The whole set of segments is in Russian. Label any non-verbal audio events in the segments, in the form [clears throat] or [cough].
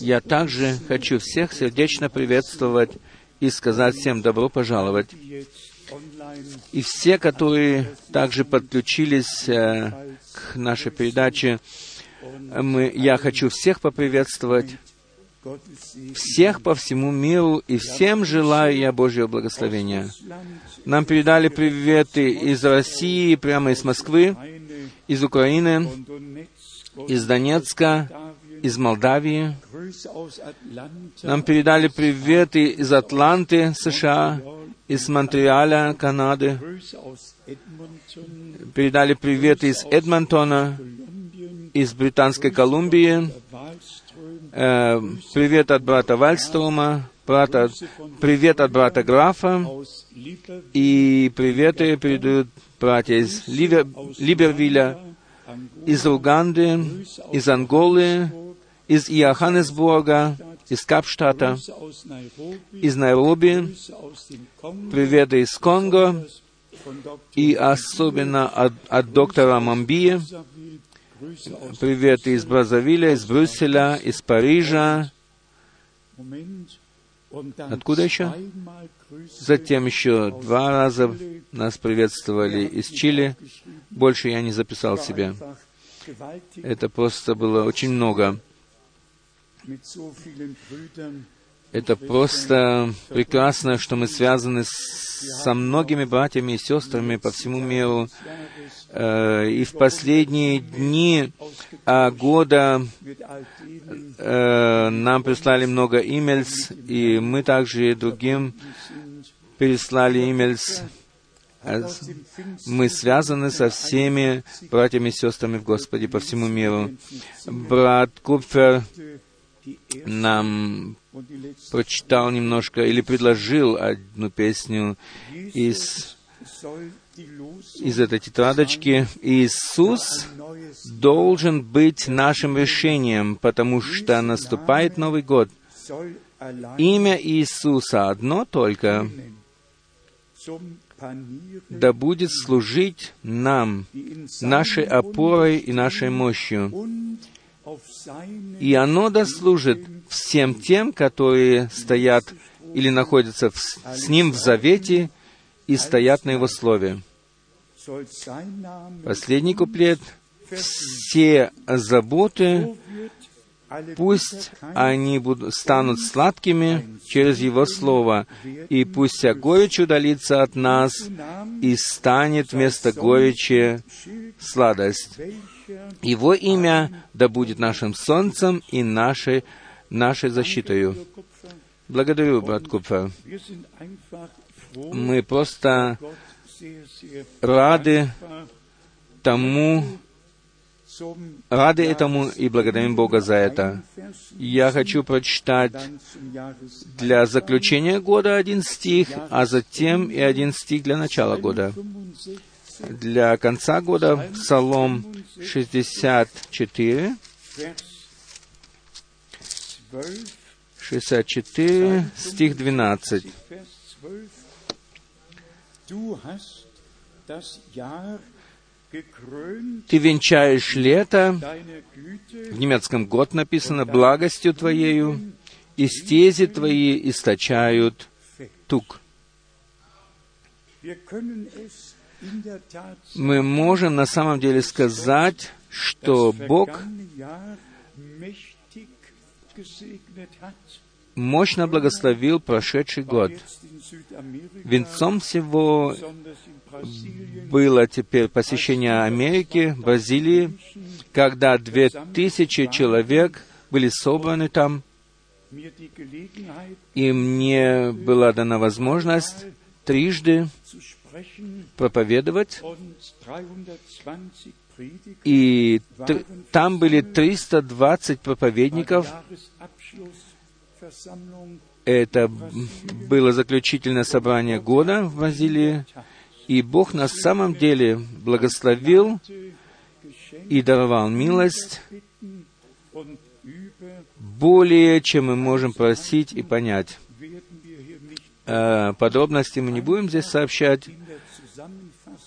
Я также хочу всех сердечно приветствовать и сказать всем добро пожаловать. И все, которые также подключились э, к нашей передаче, мы, я хочу всех поприветствовать, всех по всему миру, и всем желаю я Божьего благословения. Нам передали приветы из России, прямо из Москвы, из Украины, из Донецка, из Молдавии. Нам передали приветы из Атланты, США, из Монреаля, Канады. Передали приветы из Эдмонтона, из Британской Колумбии. Э, привет от брата Вальстрома, брата, привет от брата Графа. И приветы передают братья из Ливер, Либервилля, из Уганды, из Анголы, из Иоханнесбурга, из Капштата, из Найроби, приветы из Конго, и особенно от, от доктора Мамбии, приветы из Бразавиля, из Брюсселя, из Парижа, Откуда еще? Затем еще два раза нас приветствовали из Чили. Больше я не записал себе. Это просто было очень много. Это просто прекрасно, что мы связаны со многими братьями и сестрами по всему миру. Э, и в последние дни а, года э, нам прислали много имейлс, и мы также другим переслали имейлс. Мы связаны со всеми братьями и сестрами в Господе по всему миру. Брат Купфер нам прочитал немножко или предложил одну песню из, из этой тетрадочки. Иисус должен быть нашим решением, потому что наступает Новый год. Имя Иисуса одно только да будет служить нам, нашей опорой и нашей мощью и оно дослужит всем тем, которые стоят или находятся в, с Ним в завете и стоят на Его Слове. Последний куплет. Все заботы, пусть они будут, станут сладкими через Его Слово, и пусть вся горечь удалится от нас, и станет вместо горечи сладость. Его имя да будет нашим солнцем и нашей, нашей защитою. Благодарю, брат Купфер. Мы просто рады тому, рады этому и благодарим Бога за это. Я хочу прочитать для заключения года один стих, а затем и один стих для начала года для конца года Псалом 64, 64, стих 12. Ты венчаешь лето, в немецком год написано, благостью Твоею, и стези Твои источают тук мы можем на самом деле сказать, что Бог мощно благословил прошедший год. Венцом всего было теперь посещение Америки, Бразилии, когда две тысячи человек были собраны там, и мне была дана возможность трижды проповедовать, и там были 320 проповедников. Это было заключительное собрание года в Бразилии, и Бог на самом деле благословил и даровал милость более, чем мы можем просить и понять. Э, подробности мы не будем здесь сообщать,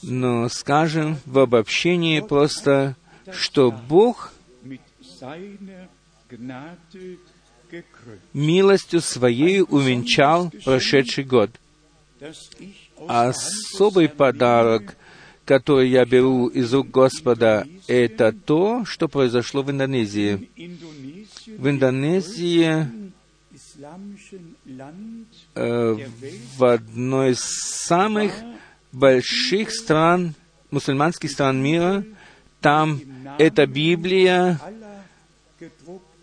но скажем в обобщении просто, что Бог милостью Своей увенчал прошедший год. Особый подарок, который я беру из рук Господа, это то, что произошло в Индонезии. В Индонезии в одной из самых больших стран, мусульманских стран мира, там эта Библия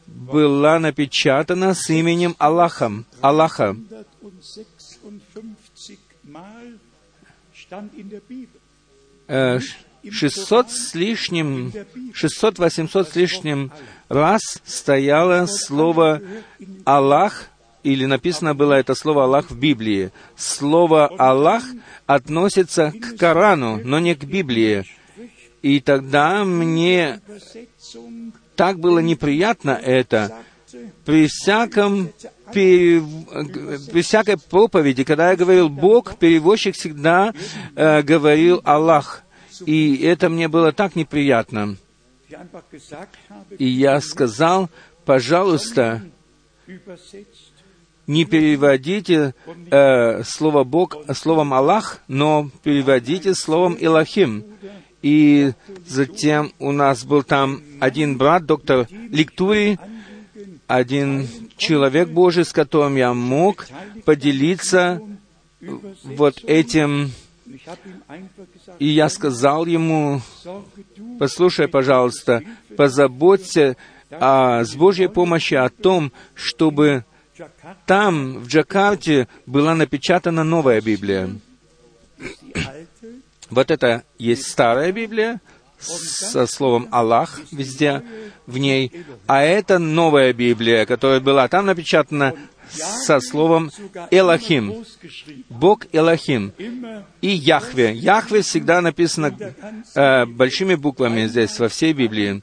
была напечатана с именем Аллахом, Аллаха. 600 с лишним, 600-800 с лишним раз стояло слово «Аллах», или написано было это слово «Аллах» в Библии. Слово «Аллах» относится к Корану, но не к Библии. И тогда мне так было неприятно это. При всяком при всякой проповеди, когда я говорил Бог, переводчик всегда э, говорил Аллах. И это мне было так неприятно. И я сказал, пожалуйста, не переводите э, слово Бог словом Аллах, но переводите словом Илахим. И затем у нас был там один брат, доктор Ликтури, один человек Божий, с которым я мог поделиться вот этим. И я сказал ему, послушай, пожалуйста, позаботься а, с Божьей помощью о том, чтобы там, в Джакарте, была напечатана новая Библия. Вот это есть старая Библия, со словом «Аллах» везде в ней, а это новая Библия, которая была там напечатана со словом Элохим. Бог Элохим. И Яхве. Яхве всегда написано э, большими буквами здесь, во всей Библии.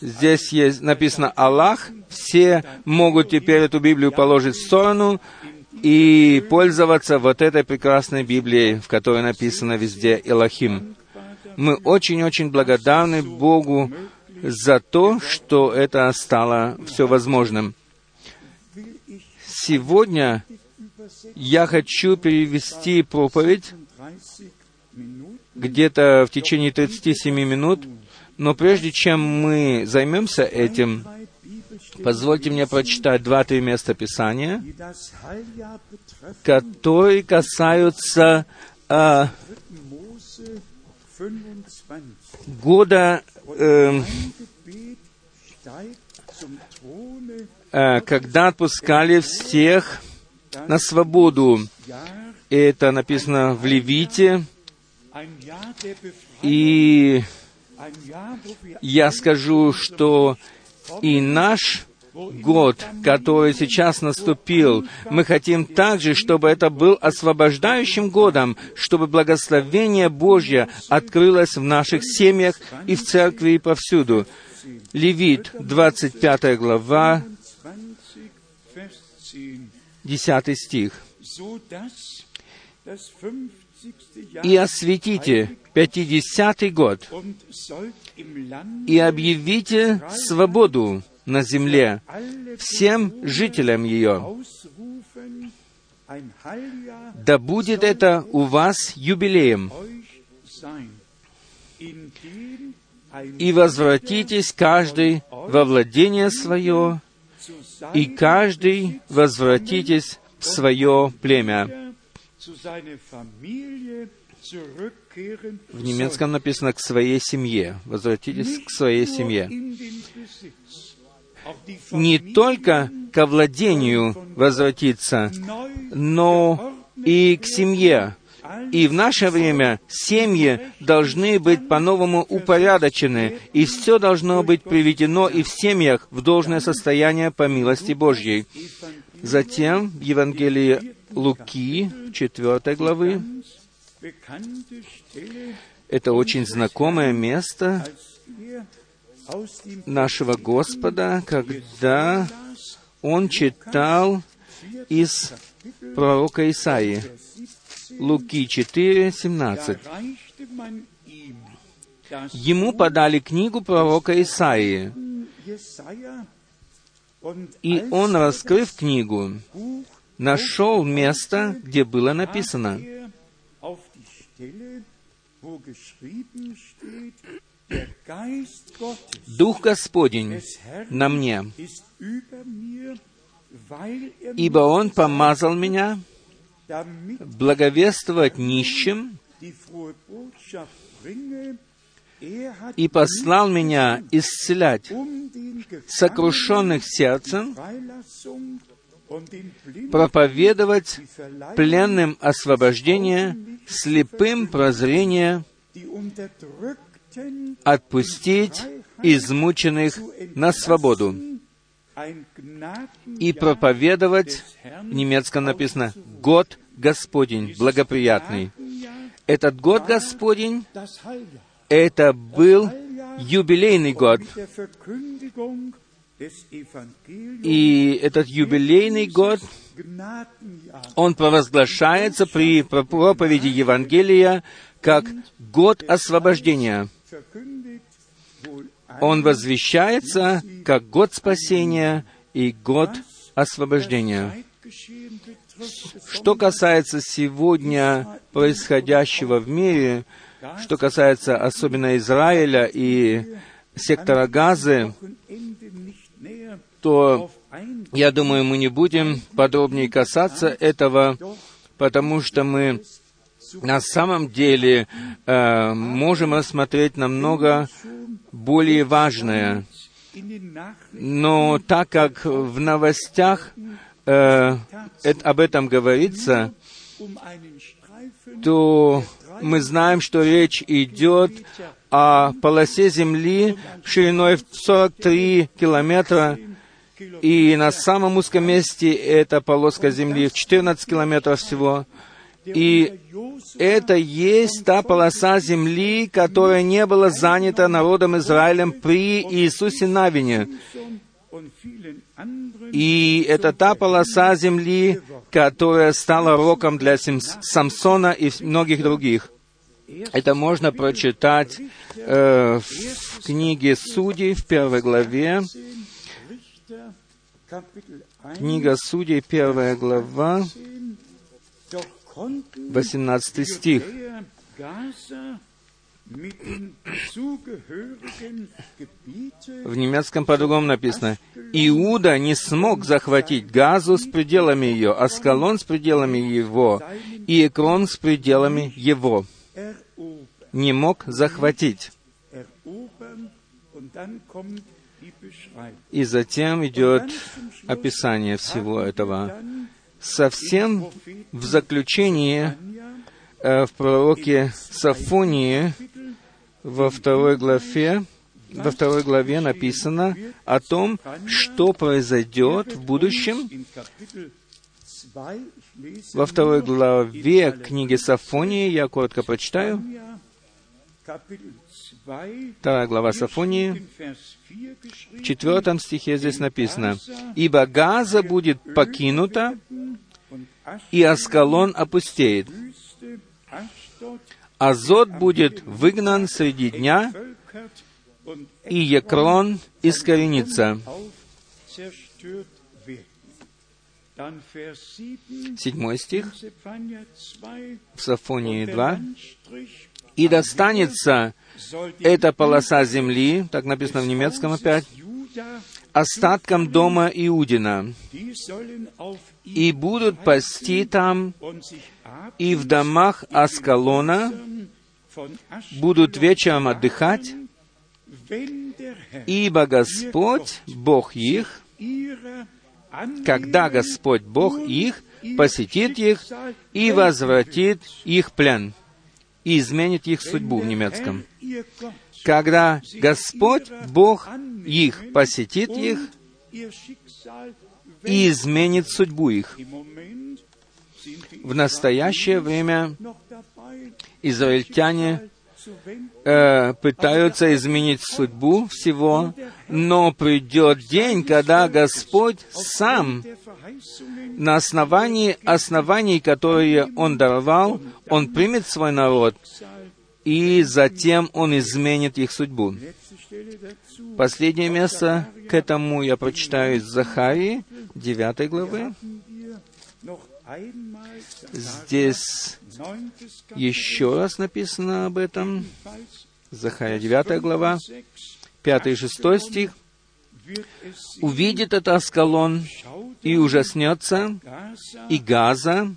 Здесь есть написано Аллах. Все могут теперь эту Библию положить в сторону и пользоваться вот этой прекрасной Библией, в которой написано везде Элохим. Мы очень-очень благодарны Богу за то, что это стало все возможным. Сегодня я хочу перевести проповедь где-то в течение 37 минут, но прежде чем мы займемся этим, позвольте мне прочитать два-три места Писания, которые касаются а, года, э, э, когда отпускали всех на свободу. Это написано в Левите. И я скажу, что и наш год, который сейчас наступил, мы хотим также, чтобы это был освобождающим годом, чтобы благословение Божье открылось в наших семьях и в церкви и повсюду. Левит, 25 глава, 10 стих. «И осветите пятидесятый год, и объявите свободу на земле всем жителям ее. Да будет это у вас юбилеем. И возвратитесь каждый во владение свое, и каждый возвратитесь в свое племя. В немецком написано «к своей семье». Возвратитесь к своей семье не только к владению возвратиться, но и к семье. И в наше время семьи должны быть по-новому упорядочены, и все должно быть приведено и в семьях в должное состояние по милости Божьей. Затем в Евангелии Луки, 4 главы, это очень знакомое место, нашего Господа, когда он читал из пророка Исаии. Луки 4, 17. Ему подали книгу пророка Исаии. И он, раскрыв книгу, нашел место, где было написано, «Дух Господень на мне, ибо Он помазал меня благовествовать нищим и послал меня исцелять сокрушенных сердцем, проповедовать пленным освобождение, слепым прозрение, отпустить измученных на свободу и проповедовать, в немецком написано, год Господень, благоприятный. Этот год Господень, это был юбилейный год. И этот юбилейный год, он провозглашается при проповеди Евангелия как год освобождения. Он возвещается как год спасения и год освобождения. Что касается сегодня происходящего в мире, что касается особенно Израиля и сектора Газы, то, я думаю, мы не будем подробнее касаться этого, потому что мы на самом деле э, можем рассмотреть намного более важное. Но так как в новостях э, об этом говорится, то мы знаем, что речь идет о полосе земли шириной в 43 километра, и на самом узком месте эта полоска земли в 14 километров всего. И это есть та полоса земли, которая не была занята народом Израилем при Иисусе Навине. И это та полоса земли, которая стала роком для Самсона и многих других. Это можно прочитать э, в книге Судей в первой главе. Книга Судей, первая глава, 18 стих. В немецком по-другому написано. Иуда не смог захватить Газу с пределами ее, Аскалон с пределами его и Экрон с пределами его. Не мог захватить. И затем идет описание всего этого. Совсем в заключении э, в пророке Сафонии во второй главе, во второй главе написано о том, что произойдет в будущем. Во второй главе книги Сафонии, я коротко прочитаю, Вторая глава Сафонии, в четвертом стихе здесь написано, «Ибо Газа будет покинута, и Аскалон опустеет. Азот будет выгнан среди дня, и Екрон искоренится. Седьмой стих в Сафонии 2. «И достанется эта полоса земли, так написано в немецком опять, остаткам дома Иудина, и будут пасти там, и в домах Аскалона будут вечером отдыхать, ибо Господь, Бог их, когда Господь Бог их посетит их и возвратит их плен, и изменит их судьбу в немецком когда Господь, Бог их, посетит их и изменит судьбу их. В настоящее время израильтяне э, пытаются изменить судьбу всего, но придет день, когда Господь сам на основании оснований, которые Он даровал, Он примет свой народ и затем Он изменит их судьбу. Последнее место к этому я прочитаю из Захарии, 9 главы. Здесь еще раз написано об этом. Захария 9 глава, 5 и 6 стих. «Увидит это Аскалон, и ужаснется, и Газа,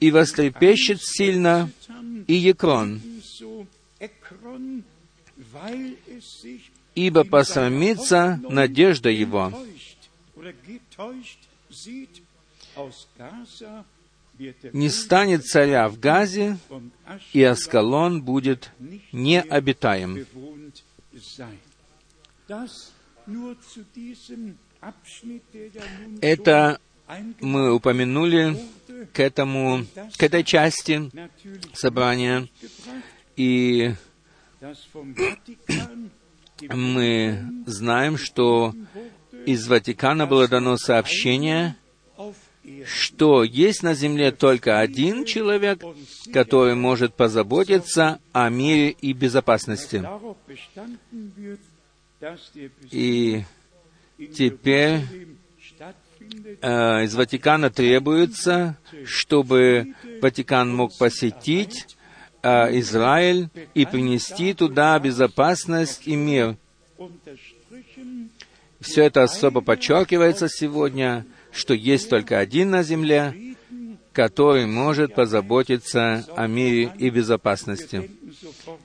и вострепещет сильно, и Екрон, ибо посрамится надежда его. Не станет царя в Газе, и Аскалон будет необитаем. Это мы упомянули к этому, к этой части собрания, и мы знаем, что из Ватикана было дано сообщение, что есть на земле только один человек, который может позаботиться о мире и безопасности. И теперь э, из Ватикана требуется, чтобы Ватикан мог посетить э, Израиль и принести туда безопасность и мир. Все это особо подчеркивается сегодня, что есть только один на земле, который может позаботиться о мире и безопасности.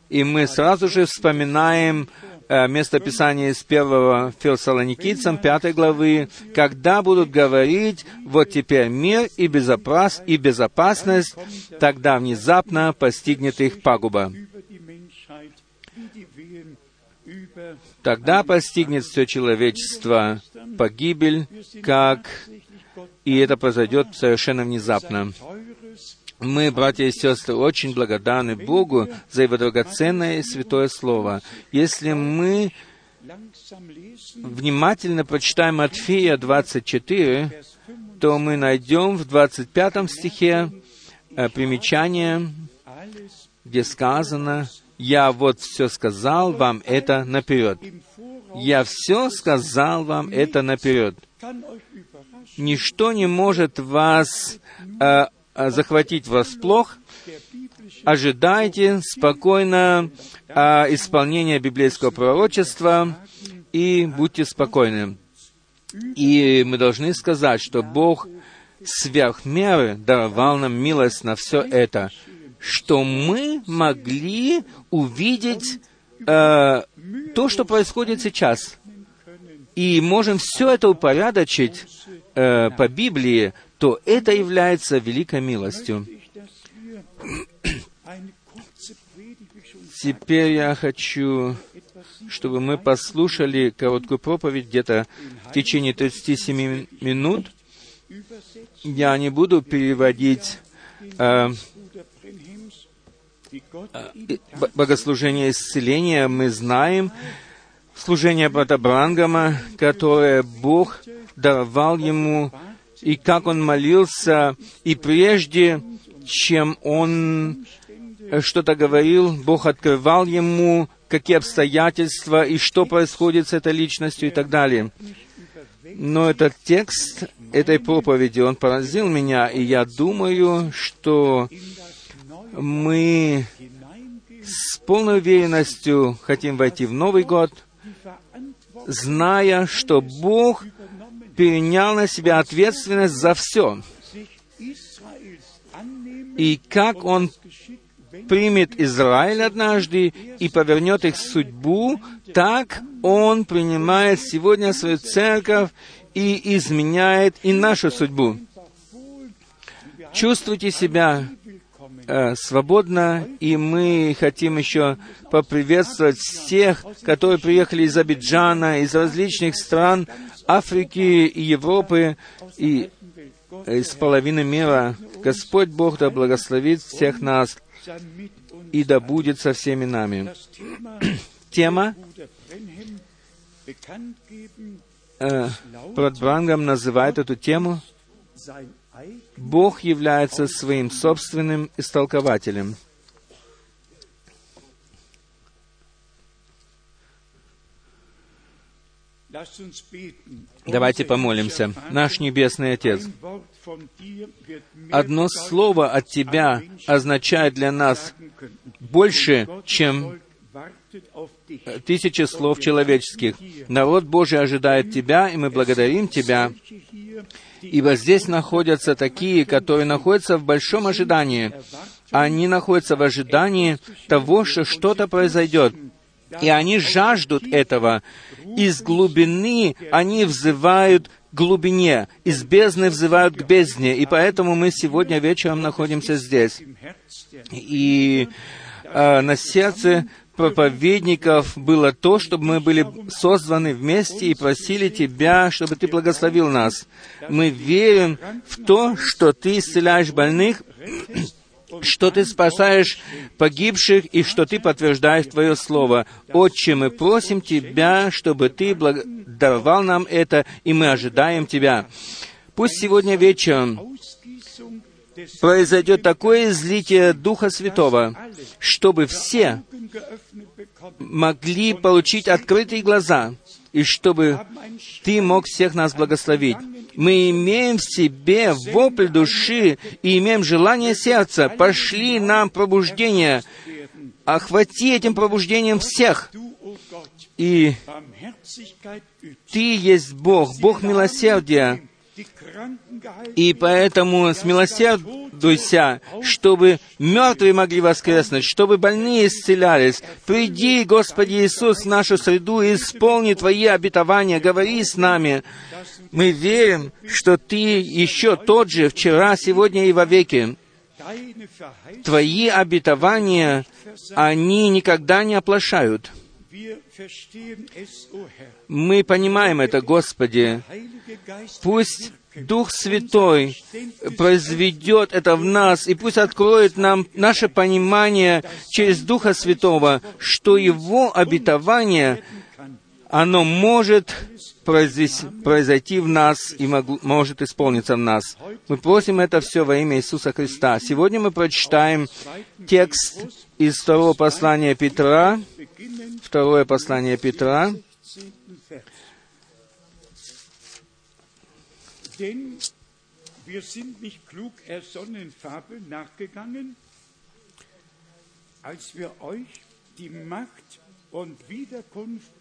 И мы сразу же вспоминаем Э, место Писания из первого Фессалоникийцам, пятой главы, когда будут говорить, вот теперь мир и, безопас, и безопасность, тогда внезапно постигнет их пагуба. Тогда постигнет все человечество погибель, как и это произойдет совершенно внезапно. Мы, братья и сестры, очень благодарны Богу за Его драгоценное и святое Слово. Если мы внимательно прочитаем Матфея 24, то мы найдем в 25 стихе э, примечание, где сказано, «Я вот все сказал вам это наперед». «Я все сказал вам это наперед». Ничто не может вас э, а, захватить врасплох, ожидайте спокойно а, исполнения библейского пророчества и будьте спокойны. И мы должны сказать, что Бог сверх меры даровал нам милость на все это, что мы могли увидеть э, то, что происходит сейчас. И можем все это упорядочить э, по Библии, то это является великой милостью. Теперь я хочу, чтобы мы послушали короткую проповедь где-то в течение 37 минут. Я не буду переводить э, богослужение исцеления. Мы знаем служение брата Брангама, которое Бог давал ему и как он молился, и прежде, чем он что-то говорил, Бог открывал ему, какие обстоятельства и что происходит с этой личностью и так далее. Но этот текст этой проповеди, он поразил меня, и я думаю, что мы с полной уверенностью хотим войти в Новый год, зная, что Бог перенял на себя ответственность за все. И как Он примет Израиль однажды и повернет их судьбу, так Он принимает сегодня свою церковь и изменяет и нашу судьбу. Чувствуйте себя э, свободно, и мы хотим еще поприветствовать всех, которые приехали из Абиджана, из различных стран Африки и Европы, и из половины мира. Господь Бог да благословит всех нас, и да будет со всеми нами. [clears throat] Тема э, Брангам называет эту тему Бог является своим собственным истолкователем. Давайте помолимся. Наш Небесный Отец, одно слово от Тебя означает для нас больше, чем тысячи слов человеческих. Народ Божий ожидает Тебя, и мы благодарим Тебя, ибо здесь находятся такие, которые находятся в большом ожидании. Они находятся в ожидании того, что что-то произойдет. И они жаждут этого. Из глубины они взывают глубине, из бездны взывают к бездне. И поэтому мы сегодня вечером находимся здесь. И э, на сердце проповедников было то, чтобы мы были созваны вместе и просили Тебя, чтобы Ты благословил нас. Мы верим в то, что Ты исцеляешь больных, [clears throat] что Ты спасаешь погибших и что Ты подтверждаешь Твое Слово. Отче, мы просим Тебя, чтобы Ты даровал нам это, и мы ожидаем Тебя. Пусть сегодня вечером произойдет такое излитие Духа Святого, чтобы все могли получить открытые глаза, и чтобы Ты мог всех нас благословить. Мы имеем в себе вопль души и имеем желание сердца. Пошли нам пробуждение. Охвати этим пробуждением всех. И Ты есть Бог, Бог милосердия. И поэтому смилосердуйся, чтобы мертвые могли воскреснуть, чтобы больные исцелялись. Приди, Господи Иисус, в нашу среду и исполни Твои обетования, говори с нами. Мы верим, что Ты еще тот же вчера, сегодня и вовеки. Твои обетования, они никогда не оплошают. Мы понимаем это, Господи. Пусть Дух Святой произведет это в нас, и пусть откроет нам наше понимание через Духа Святого, что Его обетование, оно может произойти в нас и может исполниться в нас. Мы просим это все во имя Иисуса Христа. Сегодня мы прочитаем текст из второго послания Петра, второе послание Петра, als wir euch die Macht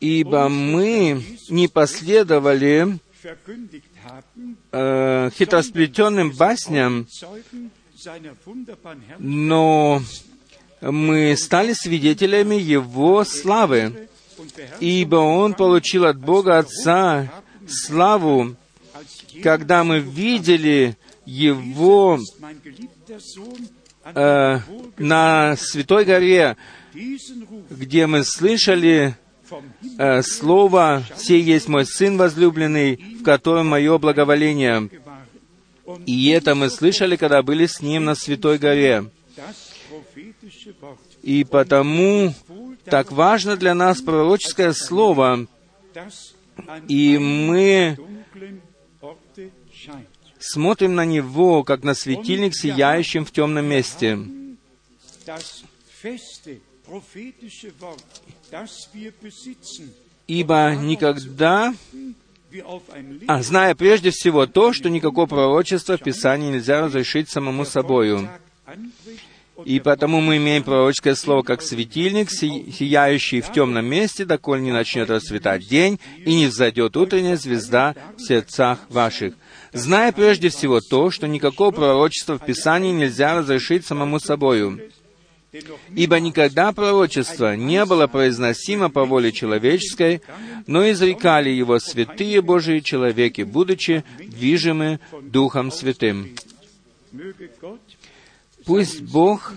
Ибо мы не последовали э, хитросплетенным басням, но мы стали свидетелями Его славы, ибо Он получил от Бога Отца славу когда мы видели его э, на Святой горе, где мы слышали э, слово «Сей есть мой Сын возлюбленный, в котором мое благоволение». И это мы слышали, когда были с Ним на Святой горе. И потому так важно для нас пророческое слово, и мы смотрим на него, как на светильник, сияющим в темном месте. Ибо никогда, а зная прежде всего то, что никакого пророчества в Писании нельзя разрешить самому собою. И потому мы имеем пророческое слово как светильник, сияющий в темном месте, доколе не начнет расцветать день, и не взойдет утренняя звезда в сердцах ваших зная прежде всего то, что никакого пророчества в Писании нельзя разрешить самому собою. Ибо никогда пророчество не было произносимо по воле человеческой, но изрекали его святые Божии человеки, будучи движимы Духом Святым. Пусть Бог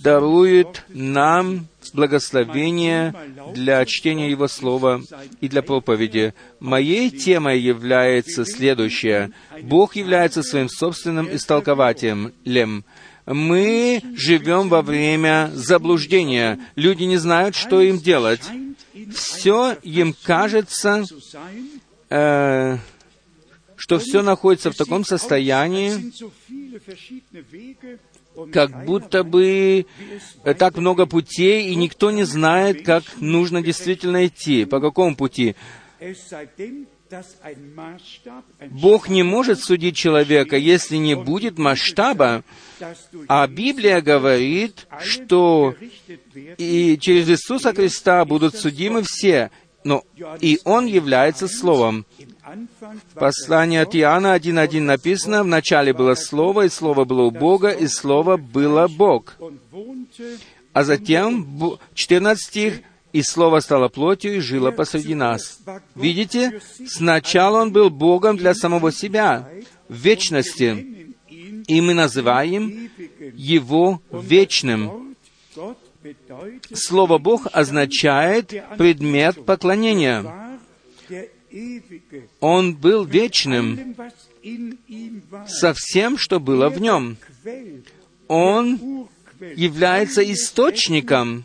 дарует нам благословение для чтения Его Слова и для проповеди. Моей темой является следующее. Бог является своим собственным истолкователем. Мы живем во время заблуждения. Люди не знают, что им делать. Все им кажется, э, что все находится в таком состоянии, как будто бы э, так много путей, и никто не знает, как нужно действительно идти, по какому пути. Бог не может судить человека, если не будет масштаба. А Библия говорит, что и через Иисуса Христа будут судимы все, но и Он является Словом. В послании от Иоанна 1.1 написано, «В начале было Слово, и Слово было у Бога, и Слово было Бог». А затем, 14 стих, «И Слово стало плотью и жило посреди нас». Видите, сначала Он был Богом для самого себя, в вечности, и мы называем Его вечным. Слово «Бог» означает предмет поклонения. Он был вечным со всем, что было в нем. Он является источником,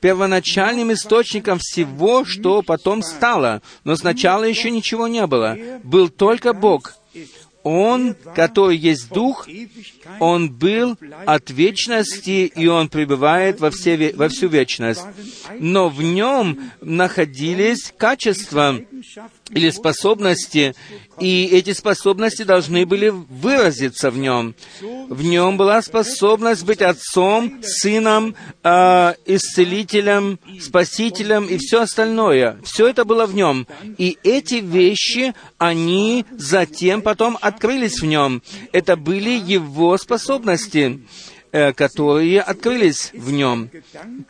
первоначальным источником всего, что потом стало. Но сначала еще ничего не было. Был только Бог. Он, который есть Дух, Он был от вечности, и Он пребывает во, все, во всю вечность. Но в Нем находились качества или способности, и эти способности должны были выразиться в нем. В нем была способность быть отцом, сыном, э, исцелителем, спасителем и все остальное. Все это было в нем. И эти вещи, они затем потом открылись в нем. Это были его способности. Э, которые открылись в нем.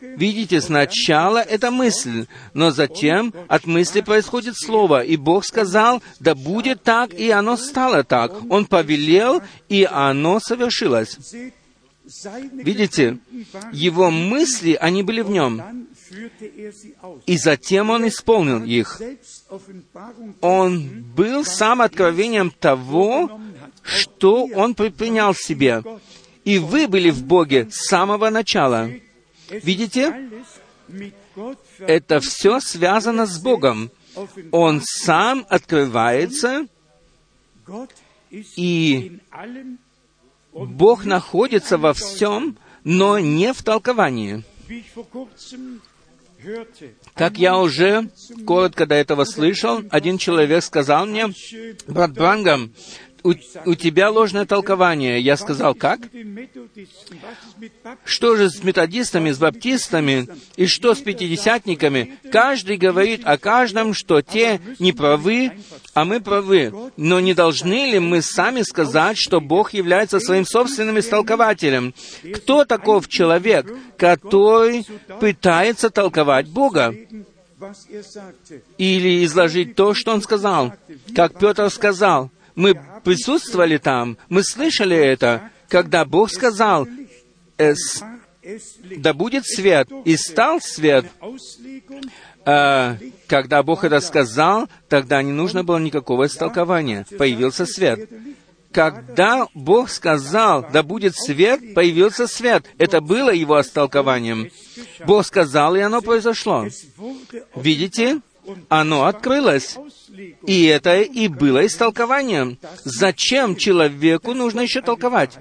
Видите, сначала это мысль, но затем от мысли происходит слово, и Бог сказал, да будет так, и оно стало так. Он повелел, и оно совершилось. Видите, его мысли, они были в нем. И затем он исполнил их. Он был сам откровением того, что он предпринял себе и вы были в Боге с самого начала. Видите? Это все связано с Богом. Он сам открывается, и Бог находится во всем, но не в толковании. Как я уже коротко до этого слышал, один человек сказал мне, брат Брангам, у, у тебя ложное толкование. Я сказал, как? Что же с методистами, с баптистами, и что с пятидесятниками? Каждый говорит о каждом, что те не правы, а мы правы. Но не должны ли мы сами сказать, что Бог является своим собственным истолкователем? Кто таков человек, который пытается толковать Бога? Или изложить то, что он сказал. Как Петр сказал, мы присутствовали там, мы слышали это, когда Бог сказал, э, да будет свет, и стал свет. А, когда Бог это сказал, тогда не нужно было никакого истолкования. Появился свет. Когда Бог сказал, да будет свет, появился свет. Это было его истолкованием. Бог сказал, и оно произошло. Видите? Оно открылось. И это и было истолкованием. Зачем человеку нужно еще толковать?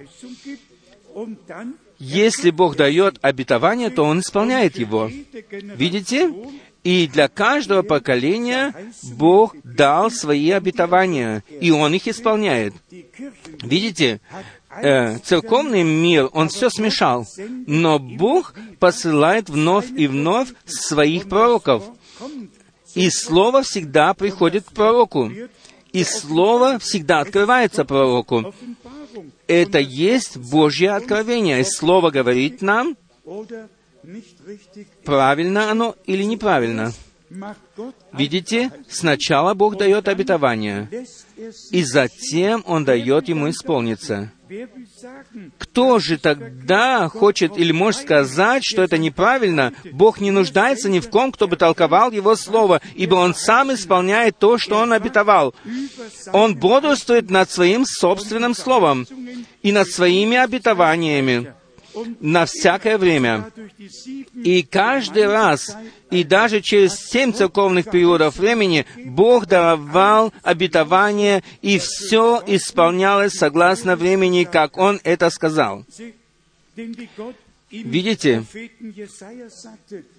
Если Бог дает обетование, то Он исполняет его. Видите? И для каждого поколения Бог дал свои обетования, и Он их исполняет. Видите? Э, церковный мир, он все смешал, но Бог посылает вновь и вновь своих пророков. И Слово всегда приходит к пророку. И Слово всегда открывается пророку. Это есть Божье откровение. И Слово говорит нам, правильно оно или неправильно. Видите, сначала Бог дает обетование, и затем Он дает ему исполниться. Кто же тогда хочет или может сказать, что это неправильно? Бог не нуждается ни в ком, кто бы толковал Его Слово, ибо Он сам исполняет то, что Он обетовал. Он бодрствует над Своим собственным Словом и над Своими обетованиями на всякое время. И каждый раз, и даже через семь церковных периодов времени, Бог давал обетование, и все исполнялось согласно времени, как Он это сказал. Видите,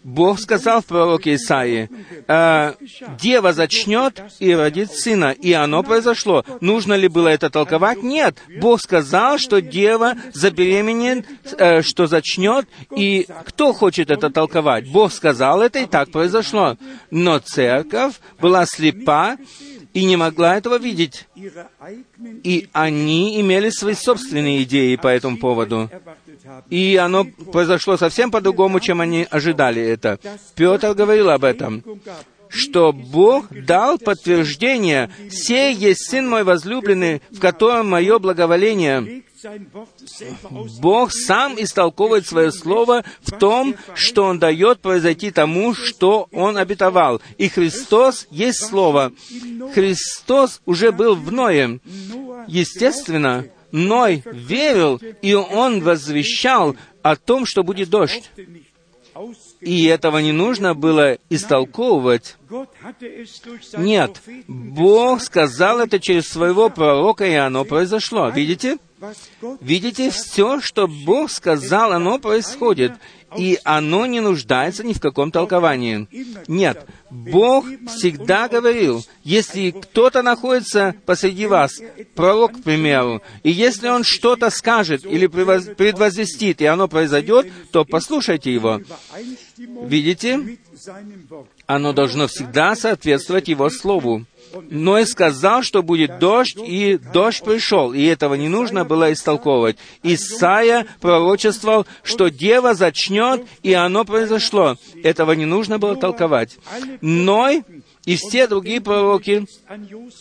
Бог сказал в пророке Исаии, э, «Дева зачнет и родит сына», и оно произошло. Нужно ли было это толковать? Нет. Бог сказал, что дева забеременеет, э, что зачнет, и кто хочет это толковать? Бог сказал это, и так произошло. Но церковь была слепа, и не могла этого видеть. И они имели свои собственные идеи по этому поводу. И оно произошло совсем по-другому, чем они ожидали это. Петр говорил об этом что Бог дал подтверждение, «Сей есть Сын мой возлюбленный, в котором мое благоволение». Бог сам истолковывает свое слово в том, что Он дает произойти тому, что Он обетовал. И Христос есть Слово. Христос уже был в Ное. Естественно, Ной верил, и он возвещал о том, что будет дождь. И этого не нужно было истолковывать. Нет, Бог сказал это через своего пророка, и оно произошло. Видите? Видите, все, что Бог сказал, оно происходит, и оно не нуждается ни в каком толковании. Нет, Бог всегда говорил, если кто-то находится посреди вас, пророк, к примеру, и если он что-то скажет или предвозвестит, и оно произойдет, то послушайте его. Видите? Оно должно всегда соответствовать его слову. Но и сказал, что будет дождь, и дождь пришел, и этого не нужно было истолковывать. Исаия пророчествовал, что дева зачнет, и оно произошло. Этого не нужно было толковать. Ной и все другие пророки,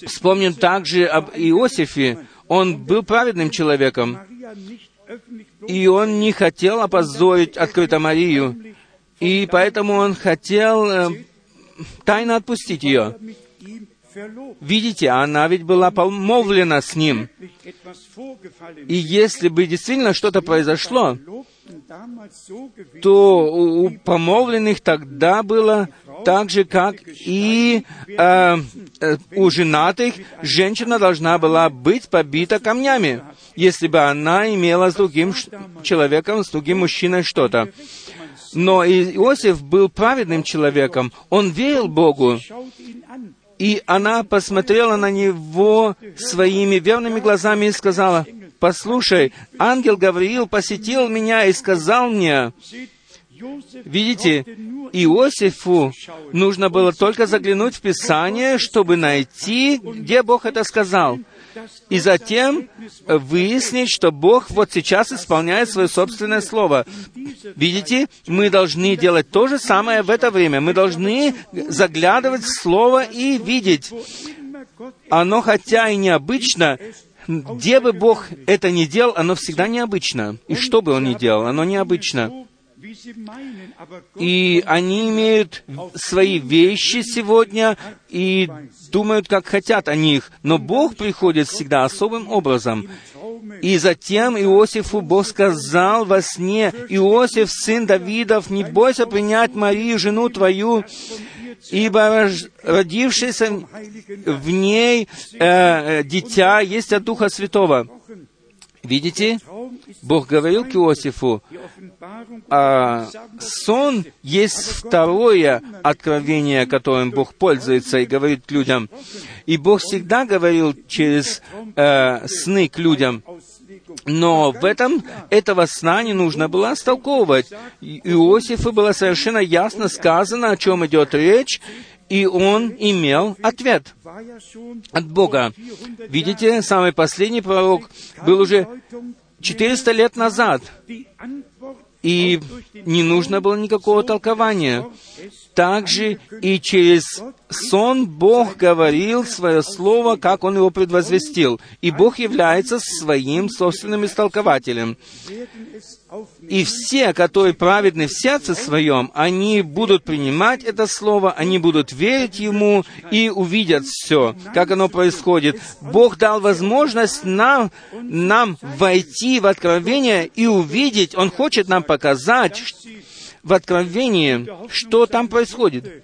вспомним также об Иосифе, он был праведным человеком, и он не хотел опозорить открыто Марию, и поэтому он хотел э, тайно отпустить ее. Видите, она ведь была помолвлена с ним. И если бы действительно что-то произошло, то у помолвленных тогда было так же, как и э, э, у женатых, женщина должна была быть побита камнями, если бы она имела с другим человеком, с другим мужчиной что-то. Но Иосиф был праведным человеком, он верил Богу, и она посмотрела на него своими верными глазами и сказала, «Послушай, ангел Гавриил посетил меня и сказал мне, Видите, Иосифу нужно было только заглянуть в Писание, чтобы найти, где Бог это сказал и затем выяснить, что Бог вот сейчас исполняет свое собственное слово. Видите, мы должны делать то же самое в это время. Мы должны заглядывать в Слово и видеть. Оно, хотя и необычно, где бы Бог это ни делал, оно всегда необычно. И что бы Он ни делал, оно необычно. И они имеют свои вещи сегодня и думают, как хотят о них. Но Бог приходит всегда особым образом. И затем Иосифу Бог сказал во сне, «Иосиф, сын Давидов, не бойся принять Марию, жену твою, ибо родившееся в ней э, дитя есть от Духа Святого». Видите, Бог говорил к Иосифу, а сон есть второе откровение, которым Бог пользуется и говорит людям. И Бог всегда говорил через э, сны к людям. Но в этом этого сна не нужно было истолковывать. Иосифу было совершенно ясно сказано, о чем идет речь, и он имел ответ от Бога. Видите, самый последний пророк был уже 400 лет назад, и не нужно было никакого толкования. Также и через сон Бог говорил свое слово, как Он его предвозвестил. И Бог является своим собственным истолкователем. И все, которые праведны в сердце своем, они будут принимать это слово, они будут верить ему и увидят все, как оно происходит. Бог дал возможность нам, нам войти в откровение и увидеть. Он хочет нам показать, в Откровении, что там происходит.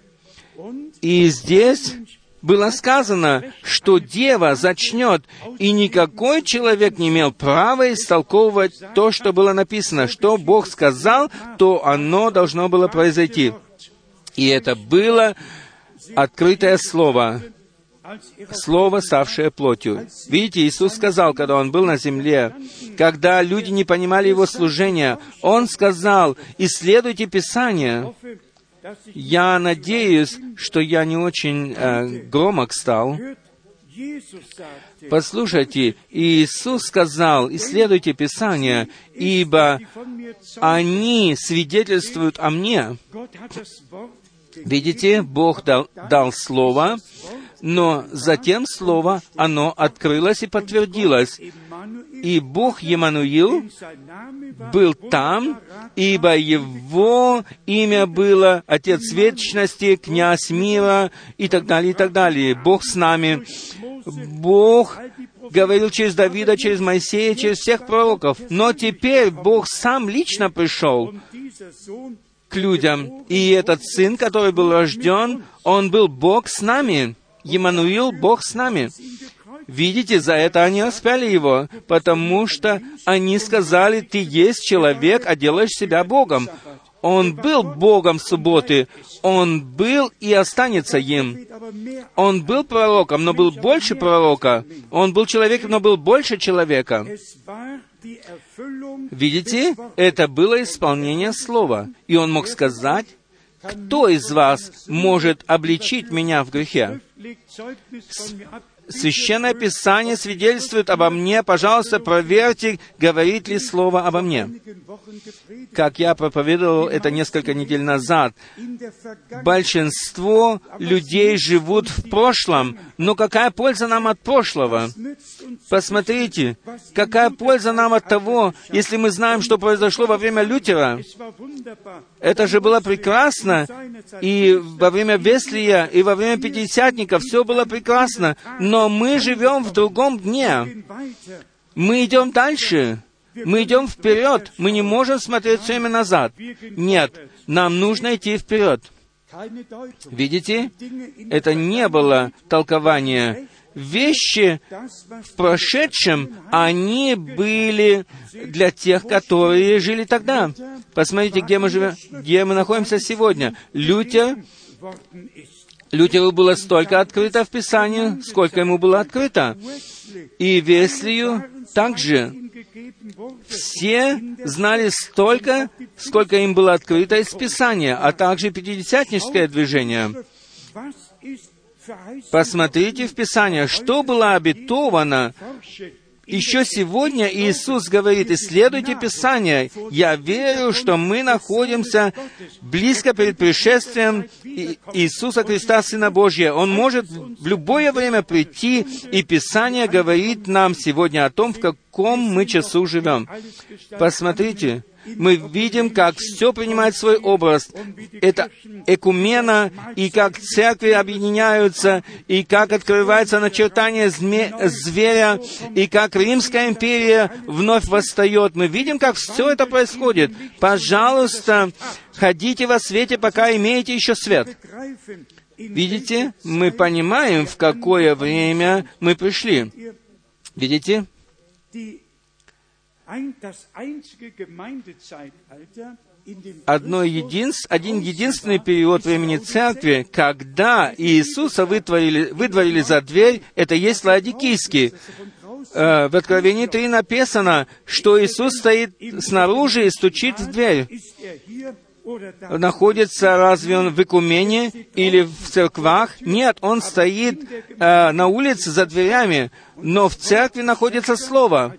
И здесь было сказано, что дева зачнет, и никакой человек не имел права истолковывать то, что было написано. Что Бог сказал, то оно должно было произойти. И это было открытое слово, Слово, ставшее плотью. Видите, Иисус сказал, когда Он был на земле, когда люди не понимали Его служения, Он сказал, исследуйте Писание. Я надеюсь, что я не очень э, громок стал. Послушайте, Иисус сказал, исследуйте Писание, ибо они свидетельствуют о мне. Видите, Бог дал, дал Слово, но затем Слово, оно открылось и подтвердилось. И Бог Емануил был там, ибо Его имя было Отец Вечности, Князь Мира и так далее, и так далее. Бог с нами. Бог говорил через Давида, через Моисея, через всех пророков. Но теперь Бог сам лично пришел к людям. И этот сын, который был рожден, он был Бог с нами. Емануил, Бог с нами. Видите, за это они распяли его, потому что они сказали, ты есть человек, а делаешь себя Богом. Он был Богом субботы. Он был и останется им. Он был пророком, но был больше пророка. Он был человеком, но был больше человека. Видите, это было исполнение слова. И он мог сказать, кто из вас может обличить меня в грехе? Священное Писание свидетельствует обо мне. Пожалуйста, проверьте, говорит ли Слово обо мне. Как я проповедовал это несколько недель назад, большинство людей живут в прошлом, но какая польза нам от прошлого? Посмотрите, какая польза нам от того, если мы знаем, что произошло во время Лютера? Это же было прекрасно, и во время Веслия, и во время Пятидесятника все было прекрасно, но мы живем в другом дне. Мы идем дальше. Мы идем вперед. Мы не можем смотреть все время назад. Нет, нам нужно идти вперед. Видите? Это не было толкование. Вещи в прошедшем, они были для тех, которые жили тогда. Посмотрите, где мы живем, где мы находимся сегодня. Лютер Лютеру было столько открыто в Писании, сколько ему было открыто. И Веслию также. Все знали столько, сколько им было открыто из Писания, а также пятидесятническое движение. Посмотрите в Писание, что было обетовано еще сегодня Иисус говорит, исследуйте Писание. Я верю, что мы находимся близко перед пришествием Иисуса Христа, Сына Божия. Он может в любое время прийти, и Писание говорит нам сегодня о том, в каком мы часу живем. Посмотрите, мы видим, как все принимает свой образ. Это экумена, и как церкви объединяются, и как открывается начертание зме- зверя, и как Римская империя вновь восстает. Мы видим, как все это происходит. Пожалуйста, ходите во свете, пока имеете еще свет. Видите, мы понимаем, в какое время мы пришли. Видите? Одно единств, один единственный период времени церкви, когда Иисуса вытворили, выдворили за дверь, это есть Ладикийский. Э, в Откровении 3 написано, что Иисус стоит снаружи и стучит в дверь находится, разве он в Экумене или в церквах? Нет, он стоит э, на улице за дверями, но в церкви находится Слово.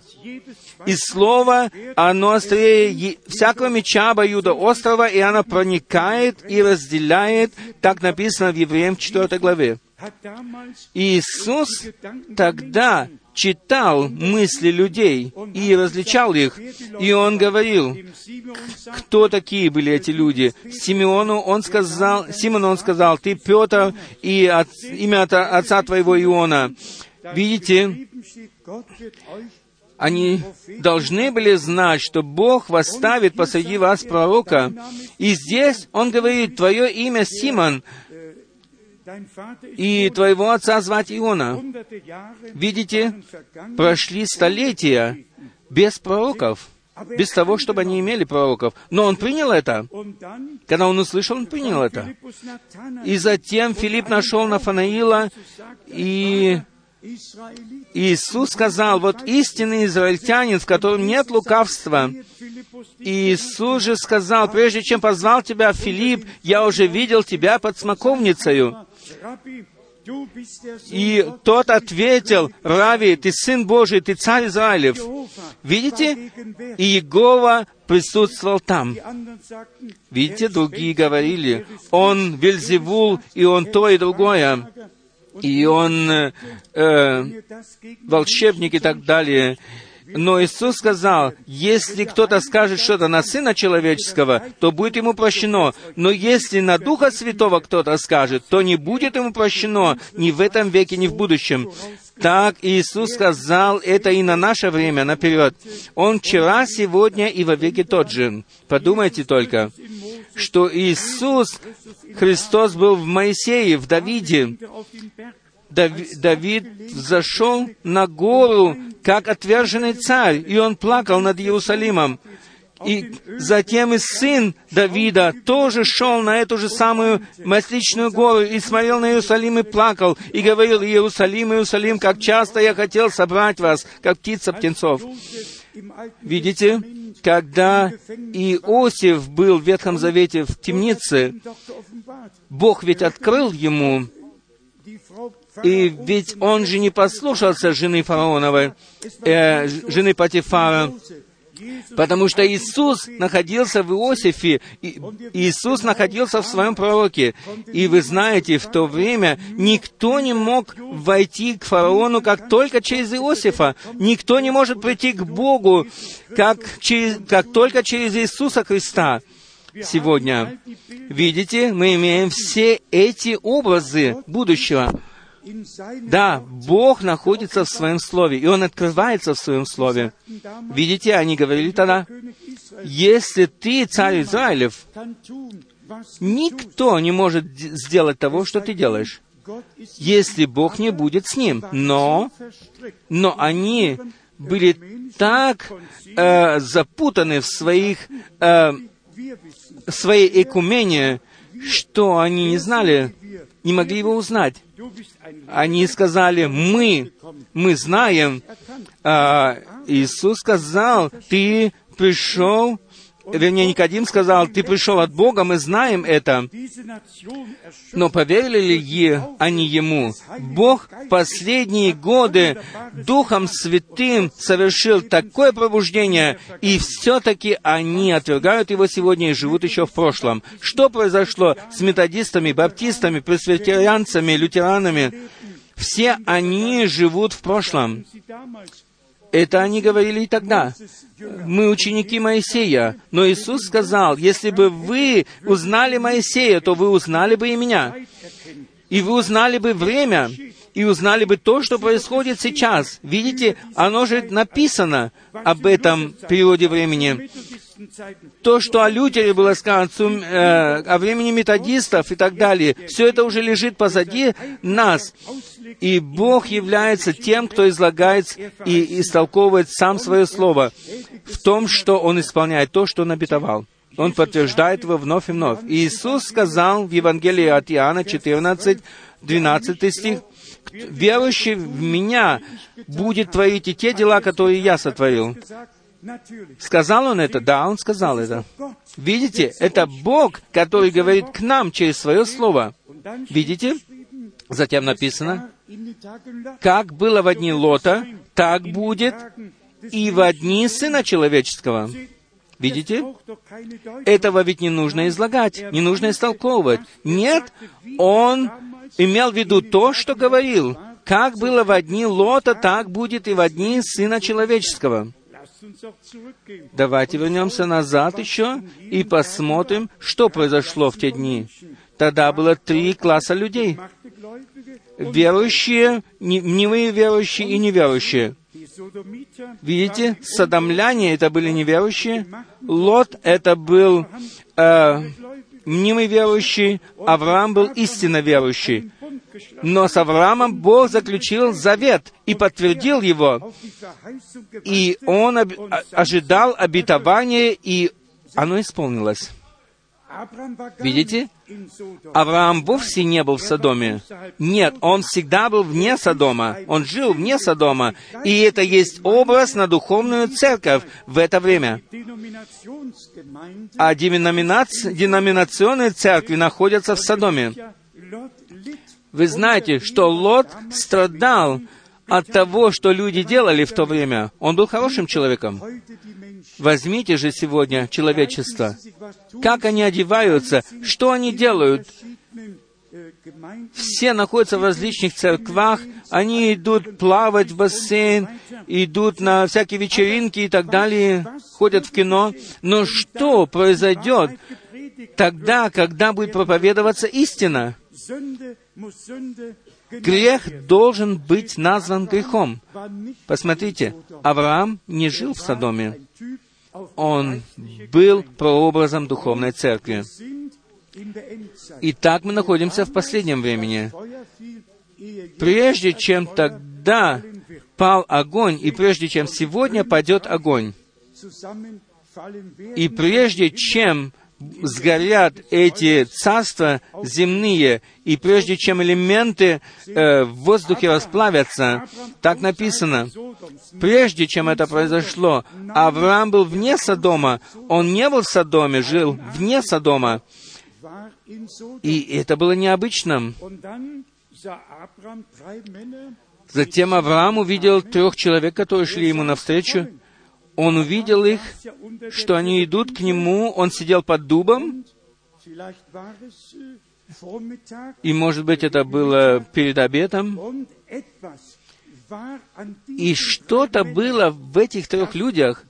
И Слово, оно острее всякого меча обоюда острова, и оно проникает и разделяет, так написано в Евреям 4 главе. Иисус тогда читал мысли людей и различал их. И он говорил, кто такие были эти люди. Симеону он сказал, Симону он сказал, ты Петр и от, имя от отца твоего Иона. Видите, они должны были знать, что Бог восставит посреди вас пророка. И здесь он говорит, твое имя Симон, и твоего отца звать Иона. Видите, прошли столетия без пророков, без того, чтобы они имели пророков. Но он принял это. Когда он услышал, он принял это. И затем Филипп нашел Нафанаила, и Иисус сказал, вот истинный израильтянин, в котором нет лукавства. Иисус же сказал, прежде чем позвал тебя Филипп, я уже видел тебя под смоковницею. И тот ответил, Рави, ты Сын Божий, ты Царь Израилев. Видите? И Иегова присутствовал там. Видите, другие говорили, он Вельзевул, и он то и другое и он э, волшебник и так далее. Но Иисус сказал, если кто-то скажет что-то на Сына Человеческого, то будет ему прощено. Но если на Духа Святого кто-то скажет, то не будет ему прощено ни в этом веке, ни в будущем. Так Иисус сказал это и на наше время, наперед. Он вчера, сегодня и во веки тот же. Подумайте только, что Иисус Христос был в Моисее, в Давиде. Давид зашел на гору, как отверженный царь, и он плакал над Иерусалимом. И затем и сын Давида тоже шел на эту же самую Масличную гору и смотрел на Иерусалим и плакал, и говорил, Иерусалим, Иерусалим, как часто я хотел собрать вас, как птица птенцов. Видите, когда Иосиф был в Ветхом Завете в темнице, Бог ведь открыл ему, и ведь он же не послушался жены фараоновой, э, жены Патифара, Потому что Иисус находился в Иосифе, и Иисус находился в своем пророке. И вы знаете, в то время никто не мог войти к фараону, как только через Иосифа. Никто не может прийти к Богу, как, через, как только через Иисуса Христа сегодня. Видите, мы имеем все эти образы будущего. Да, Бог находится в Своем Слове, и Он открывается в Своем Слове. Видите, они говорили тогда, если ты царь Израилев, никто не может сделать того, что ты делаешь, если Бог не будет с ним. Но, но они были так э, запутаны в своих, э, своей экумене, что они не знали, не могли его узнать. Они сказали, мы, мы знаем. А Иисус сказал, ты пришел вернее, Никодим сказал, ты пришел от Бога, мы знаем это. Но поверили ли они ему? Бог последние годы Духом Святым совершил такое пробуждение, и все-таки они отвергают его сегодня и живут еще в прошлом. Что произошло с методистами, баптистами, пресвитерианцами, лютеранами? Все они живут в прошлом. Это они говорили и тогда. Мы ученики Моисея. Но Иисус сказал, если бы вы узнали Моисея, то вы узнали бы и меня. И вы узнали бы время, и узнали бы то, что происходит сейчас. Видите, оно же написано об этом периоде времени. То, что о Лютере было сказано, э, о времени методистов и так далее, все это уже лежит позади нас. И Бог является тем, кто излагает и истолковывает сам свое слово в том, что Он исполняет то, что Он обетовал. Он подтверждает его вновь и вновь. Иисус сказал в Евангелии от Иоанна 14, 12 стих, «Верующий в Меня будет творить и те дела, которые Я сотворил». Сказал он это? Да, он сказал это. Видите, это Бог, который говорит к нам через свое слово. Видите? Затем написано, как было в дни Лота, так будет и в дни Сына Человеческого. Видите? Этого ведь не нужно излагать, не нужно истолковывать. Нет, он имел в виду то, что говорил. Как было в дни Лота, так будет и в дни Сына Человеческого. Давайте вернемся назад еще и посмотрим, что произошло в те дни. Тогда было три класса людей. Верующие, немые верующие и неверующие. Видите, садомляне это были неверующие, Лот это был э, мнимый верующий, Авраам был истинно верующий. Но с Авраамом Бог заключил завет и подтвердил его. И он ожидал обетования, и оно исполнилось. Видите? Авраам вовсе не был в Содоме. Нет, он всегда был вне Содома. Он жил вне Содома. И это есть образ на духовную церковь в это время. А деноминац- деноминационные церкви находятся в Содоме. Вы знаете, что Лот страдал от того, что люди делали в то время. Он был хорошим человеком. Возьмите же сегодня человечество. Как они одеваются? Что они делают? Все находятся в различных церквах, они идут плавать в бассейн, идут на всякие вечеринки и так далее, ходят в кино. Но что произойдет тогда, когда будет проповедоваться истина? Грех должен быть назван грехом. Посмотрите, Авраам не жил в Содоме. Он был прообразом духовной церкви. Итак, мы находимся в последнем времени. Прежде чем тогда пал огонь, и прежде чем сегодня падет огонь, и прежде чем сгорят эти царства земные, и прежде чем элементы э, в воздухе расплавятся, так написано, прежде чем это произошло, Авраам был вне Содома, он не был в Содоме, жил вне Содома, и это было необычным. Затем Авраам увидел трех человек, которые шли ему навстречу. Он увидел их, что они идут к нему, он сидел под дубом, и, может быть, это было перед обедом, и что-то было в этих трех людях,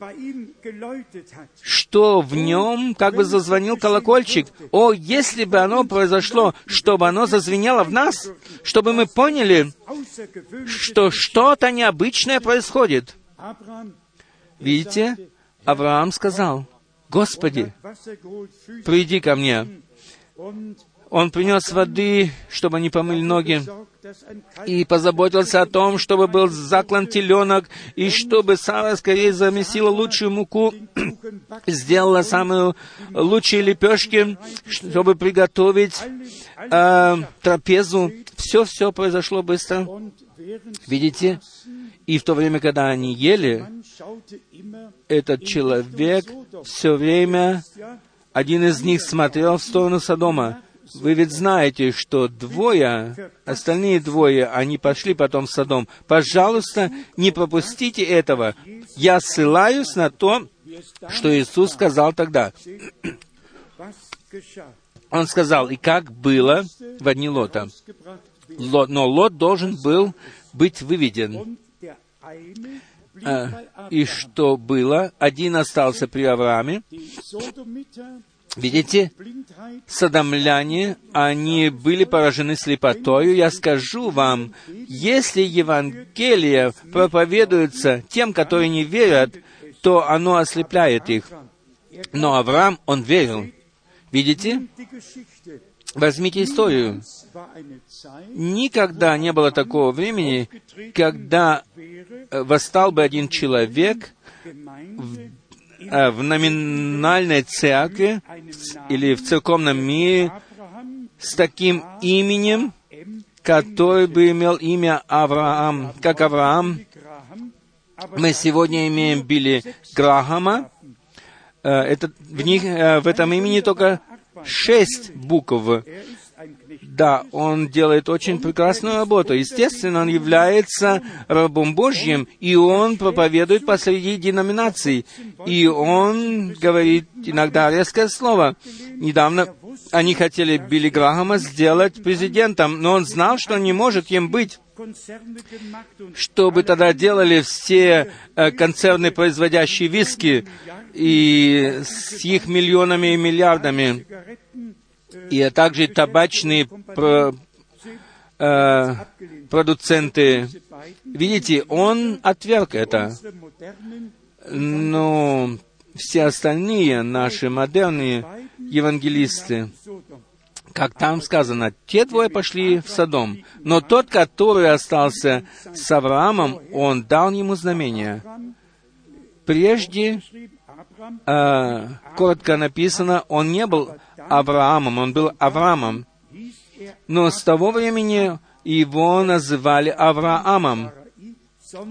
что в нем как бы зазвонил колокольчик. О, если бы оно произошло, чтобы оно зазвенело в нас, чтобы мы поняли, что что-то необычное происходит. Видите, Авраам сказал, «Господи, приди ко мне». Он принес воды, чтобы они помыли ноги, и позаботился о том, чтобы был заклан теленок, и чтобы Сара скорее замесила лучшую муку, [clears throat] сделала самые лучшие лепешки, чтобы приготовить э, трапезу. Все-все произошло быстро. Видите? И в то время, когда они ели, этот человек все время, один из них смотрел в сторону Содома. Вы ведь знаете, что двое, остальные двое, они пошли потом в Содом. Пожалуйста, не пропустите этого. Я ссылаюсь на то, что Иисус сказал тогда. Он сказал, и как было в дни Лота. Лот, но Лот должен был быть выведен. А, и что было? Один остался при Аврааме. Видите, садомляне, они были поражены слепотою. Я скажу вам, если Евангелие проповедуется тем, которые не верят, то оно ослепляет их. Но Авраам, он верил. Видите? Возьмите историю. Никогда не было такого времени, когда восстал бы один человек в, в номинальной церкви или в церковном мире с таким именем, который бы имел имя Авраам, как Авраам. Мы сегодня имеем Билли Грахама. Это, в, них, в этом имени только шесть букв. Да, он делает очень прекрасную работу. Естественно, он является рабом Божьим, и он проповедует посреди деноминаций. И он говорит иногда резкое слово. Недавно они хотели Билли Грахама сделать президентом, но он знал, что не может им быть чтобы тогда делали все э, концерны, производящие виски, и с их миллионами и миллиардами, и также табачные э, продуценты. Видите, он отверг это. Но все остальные наши модерные евангелисты, как там сказано, те двое пошли в Содом, но тот, который остался с Авраамом, он дал ему знамение. Прежде, э, коротко написано, он не был Авраамом, он был Авраамом. Но с того времени его называли Авраамом.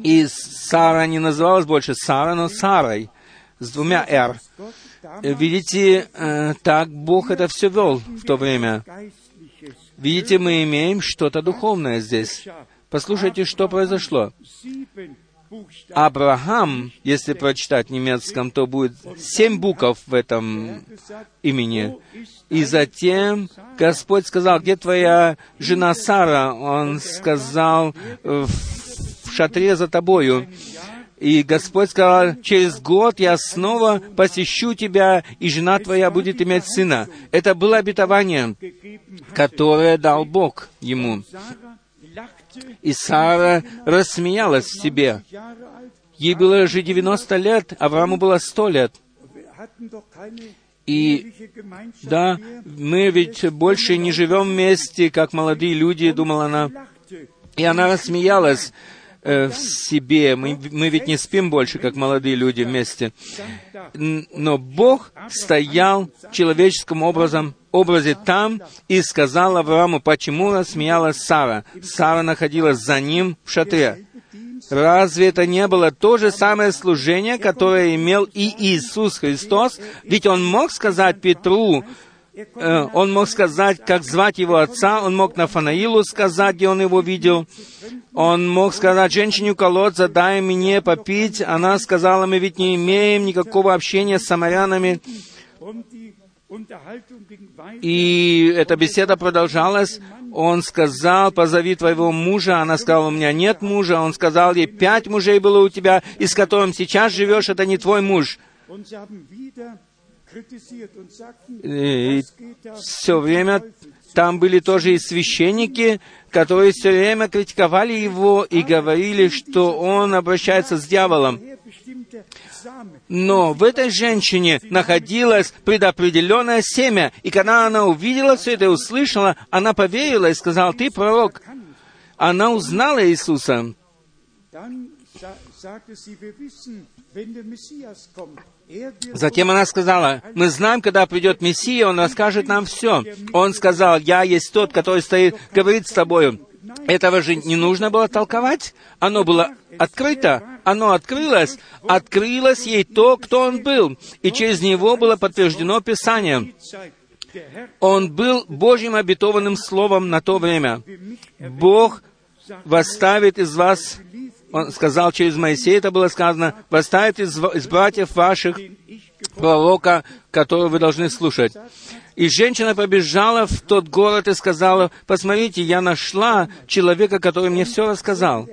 И Сара не называлась больше Сара, но Сарой, с двумя «р». Видите, э, так Бог это все вел в то время. Видите, мы имеем что-то духовное здесь. Послушайте, что произошло. Абрахам, если прочитать в немецком, то будет семь букв в этом имени. И затем Господь сказал, где твоя жена Сара? Он сказал, в шатре за тобою. И Господь сказал, через год я снова посещу тебя, и жена твоя будет иметь сына. Это было обетование, которое дал Бог ему. И Сара рассмеялась в себе. Ей было же 90 лет, Аврааму было 100 лет. И да, мы ведь больше не живем вместе, как молодые люди, думала она. И она рассмеялась в себе. Мы, мы ведь не спим больше, как молодые люди вместе. Но Бог стоял человеческим образом, образе там и сказал Аврааму, почему рассмеялась Сара. Сара находилась за ним в шатре. Разве это не было то же самое служение, которое имел и Иисус Христос? Ведь Он мог сказать Петру, э, он мог сказать, как звать его отца, он мог Нафанаилу сказать, где он его видел. Он мог сказать женщине у колодца, дай мне попить. Она сказала, мы ведь не имеем никакого общения с самарянами. И эта беседа продолжалась. Он сказал, позови твоего мужа. Она сказала, у меня нет мужа. Он сказал ей, пять мужей было у тебя, и с которым сейчас живешь, это не твой муж. И все время там были тоже и священники, которые все время критиковали его и говорили, что он обращается с дьяволом. Но в этой женщине находилось предопределенное семя, и когда она увидела все это и услышала, она поверила и сказала, «Ты пророк». Она узнала Иисуса. Затем она сказала, мы знаем, когда придет Мессия, Он расскажет нам все. Он сказал, я есть тот, который стоит, говорит с тобою. Этого же не нужно было толковать. Оно было открыто, оно открылось. Открылось ей то, кто он был. И через него было подтверждено Писание. Он был Божьим обетованным словом на то время. Бог восставит из вас, он сказал через Моисея, это было сказано, восставит из, из братьев ваших пророка, которого вы должны слушать. И женщина побежала в тот город и сказала, посмотрите, я нашла человека, который мне все рассказал.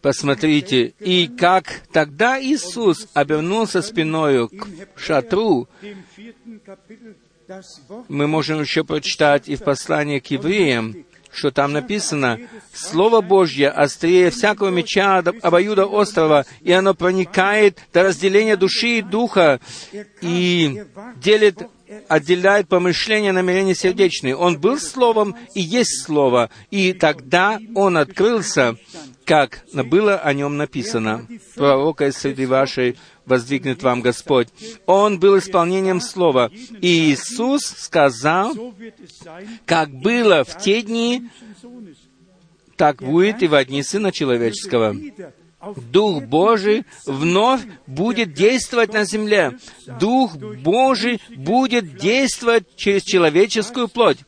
Посмотрите, и как тогда Иисус обернулся спиною к шатру, мы можем еще прочитать и в послании к евреям, что там написано, «Слово Божье острее всякого меча обоюда острова, и оно проникает до разделения души и духа, и делит отделяет помышления, намерения сердечные. Он был Словом и есть Слово, и тогда Он открылся, как было о Нем написано. Пророка из среди вашей воздвигнет вам Господь. Он был исполнением Слова. И Иисус сказал, как было в те дни, так будет и в одни Сына Человеческого. Дух Божий вновь будет действовать на земле. Дух Божий будет действовать через человеческую плоть.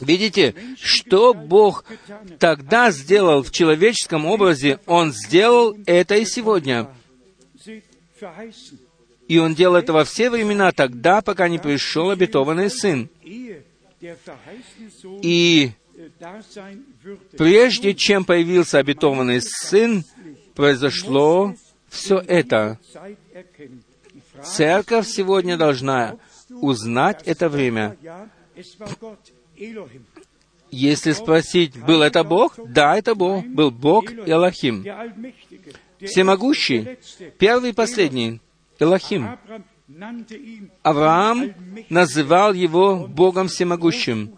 Видите, что Бог тогда сделал в человеческом образе, Он сделал это и сегодня. И Он делал это во все времена, тогда, пока не пришел обетованный Сын. И прежде чем появился обетованный Сын, произошло все это. Церковь сегодня должна узнать это время. Если спросить, был это Бог? Да, это Бог. Был Бог Элохим. Всемогущий, первый и последний, Элохим. Авраам называл его Богом Всемогущим.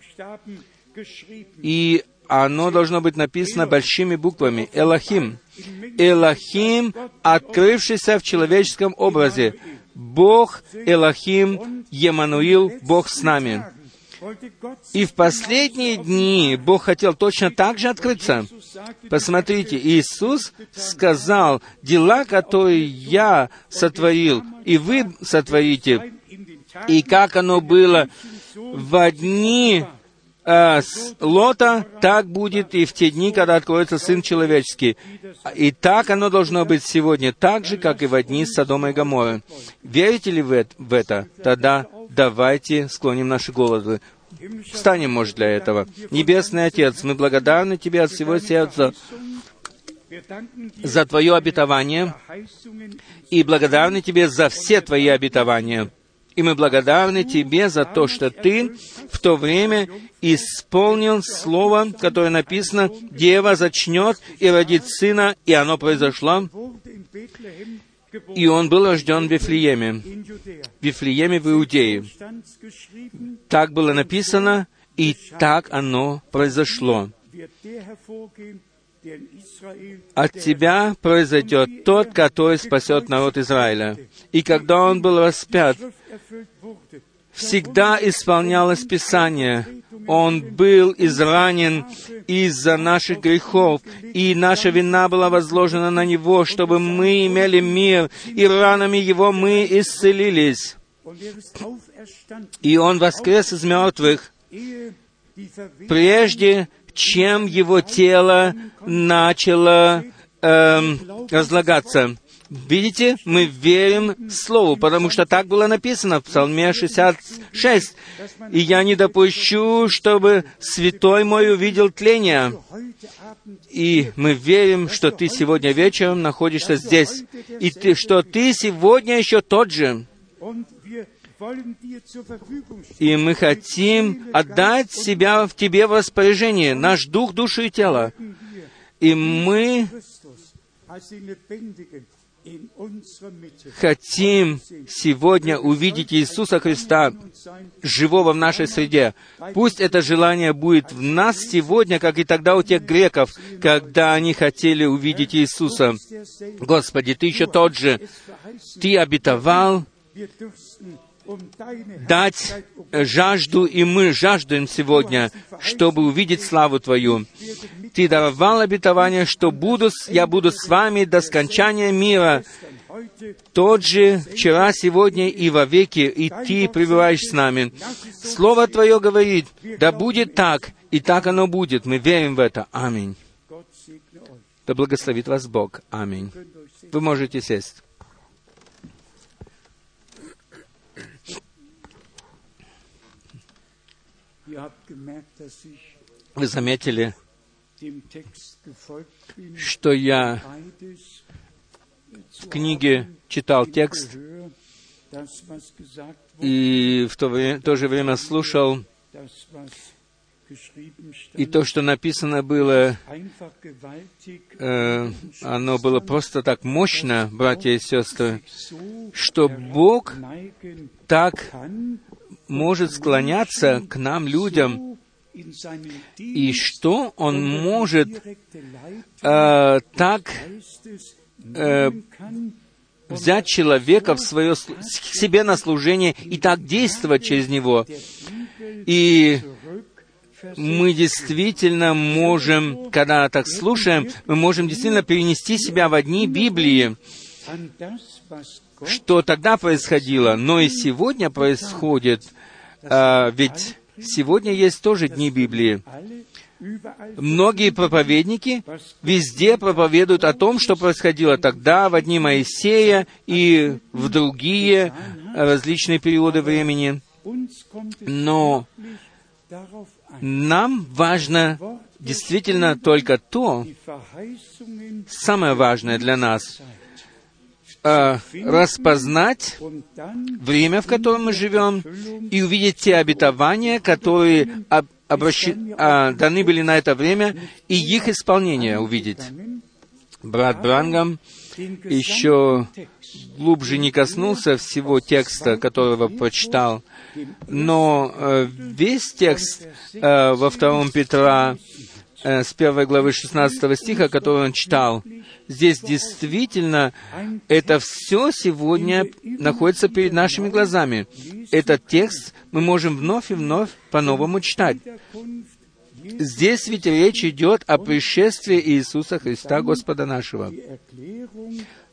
И оно должно быть написано большими буквами. Элохим. Элохим, открывшийся в человеческом образе. Бог Элохим, Емануил, Бог с нами. И в последние дни Бог хотел точно так же открыться. Посмотрите, Иисус сказал, дела, которые я сотворил, и вы сотворите, и как оно было в дни э, Лота, так будет и в те дни, когда откроется Сын Человеческий. И так оно должно быть сегодня, так же, как и в дни Содома и Гоморры. Верите ли вы в это? Тогда давайте склоним наши головы. Встанем, может, для этого. Небесный Отец, мы благодарны Тебе от всего сердца за Твое обетование и благодарны Тебе за все Твои обетования. И мы благодарны Тебе за то, что Ты в то время исполнил слово, которое написано, «Дева зачнет и родит сына», и оно произошло. И он был рожден в Вифлееме, в Вифлееме в Иудее. Так было написано, и так оно произошло. От тебя произойдет тот, который спасет народ Израиля. И когда он был распят, всегда исполнялось Писание. Он был изранен из-за наших грехов, и наша вина была возложена на Него, чтобы мы имели мир, и ранами Его мы исцелились. И Он воскрес из мертвых, прежде чем Его тело начало эм, разлагаться. Видите, мы верим Слову, потому что так было написано в Псалме 66. «И я не допущу, чтобы святой мой увидел тление». И мы верим, что ты сегодня вечером находишься здесь, и ты, что ты сегодня еще тот же. И мы хотим отдать себя в Тебе в распоряжение, наш дух, душу и тело. И мы хотим сегодня увидеть Иисуса Христа, живого в нашей среде. Пусть это желание будет в нас сегодня, как и тогда у тех греков, когда они хотели увидеть Иисуса. Господи, Ты еще тот же. Ты обетовал дать жажду, и мы жаждем сегодня, чтобы увидеть славу Твою. Ты даровал обетование, что буду, я буду с вами до скончания мира, тот же вчера, сегодня и во веки, и Ты пребываешь с нами. Слово Твое говорит, да будет так, и так оно будет. Мы верим в это. Аминь. Да благословит вас Бог. Аминь. Вы можете сесть. Вы заметили, что я в книге читал текст и в то, в то же время слушал и то, что написано было, э, оно было просто так мощно, братья и сестры, что Бог так может склоняться к нам, людям, и что Он может э, так э, взять человека в свое, себе на служение и так действовать через него. И мы действительно можем, когда так слушаем, мы можем действительно перенести себя в одни Библии, что тогда происходило, но и сегодня происходит, а, ведь сегодня есть тоже дни Библии. Многие проповедники везде проповедуют о том, что происходило тогда, в дни Моисея и в другие различные периоды времени. Но нам важно действительно только то, самое важное для нас, э, распознать время, в котором мы живем, и увидеть те обетования, которые об, обращ... э, даны были на это время, и их исполнение увидеть. Брат Брангам еще глубже не коснулся всего текста, которого прочитал, но э, весь текст э, во втором Петра с первой главы 16 стиха, который он читал, здесь действительно это все сегодня находится перед нашими глазами. Этот текст мы можем вновь и вновь по-новому читать. Здесь ведь речь идет о пришествии Иисуса Христа, Господа нашего.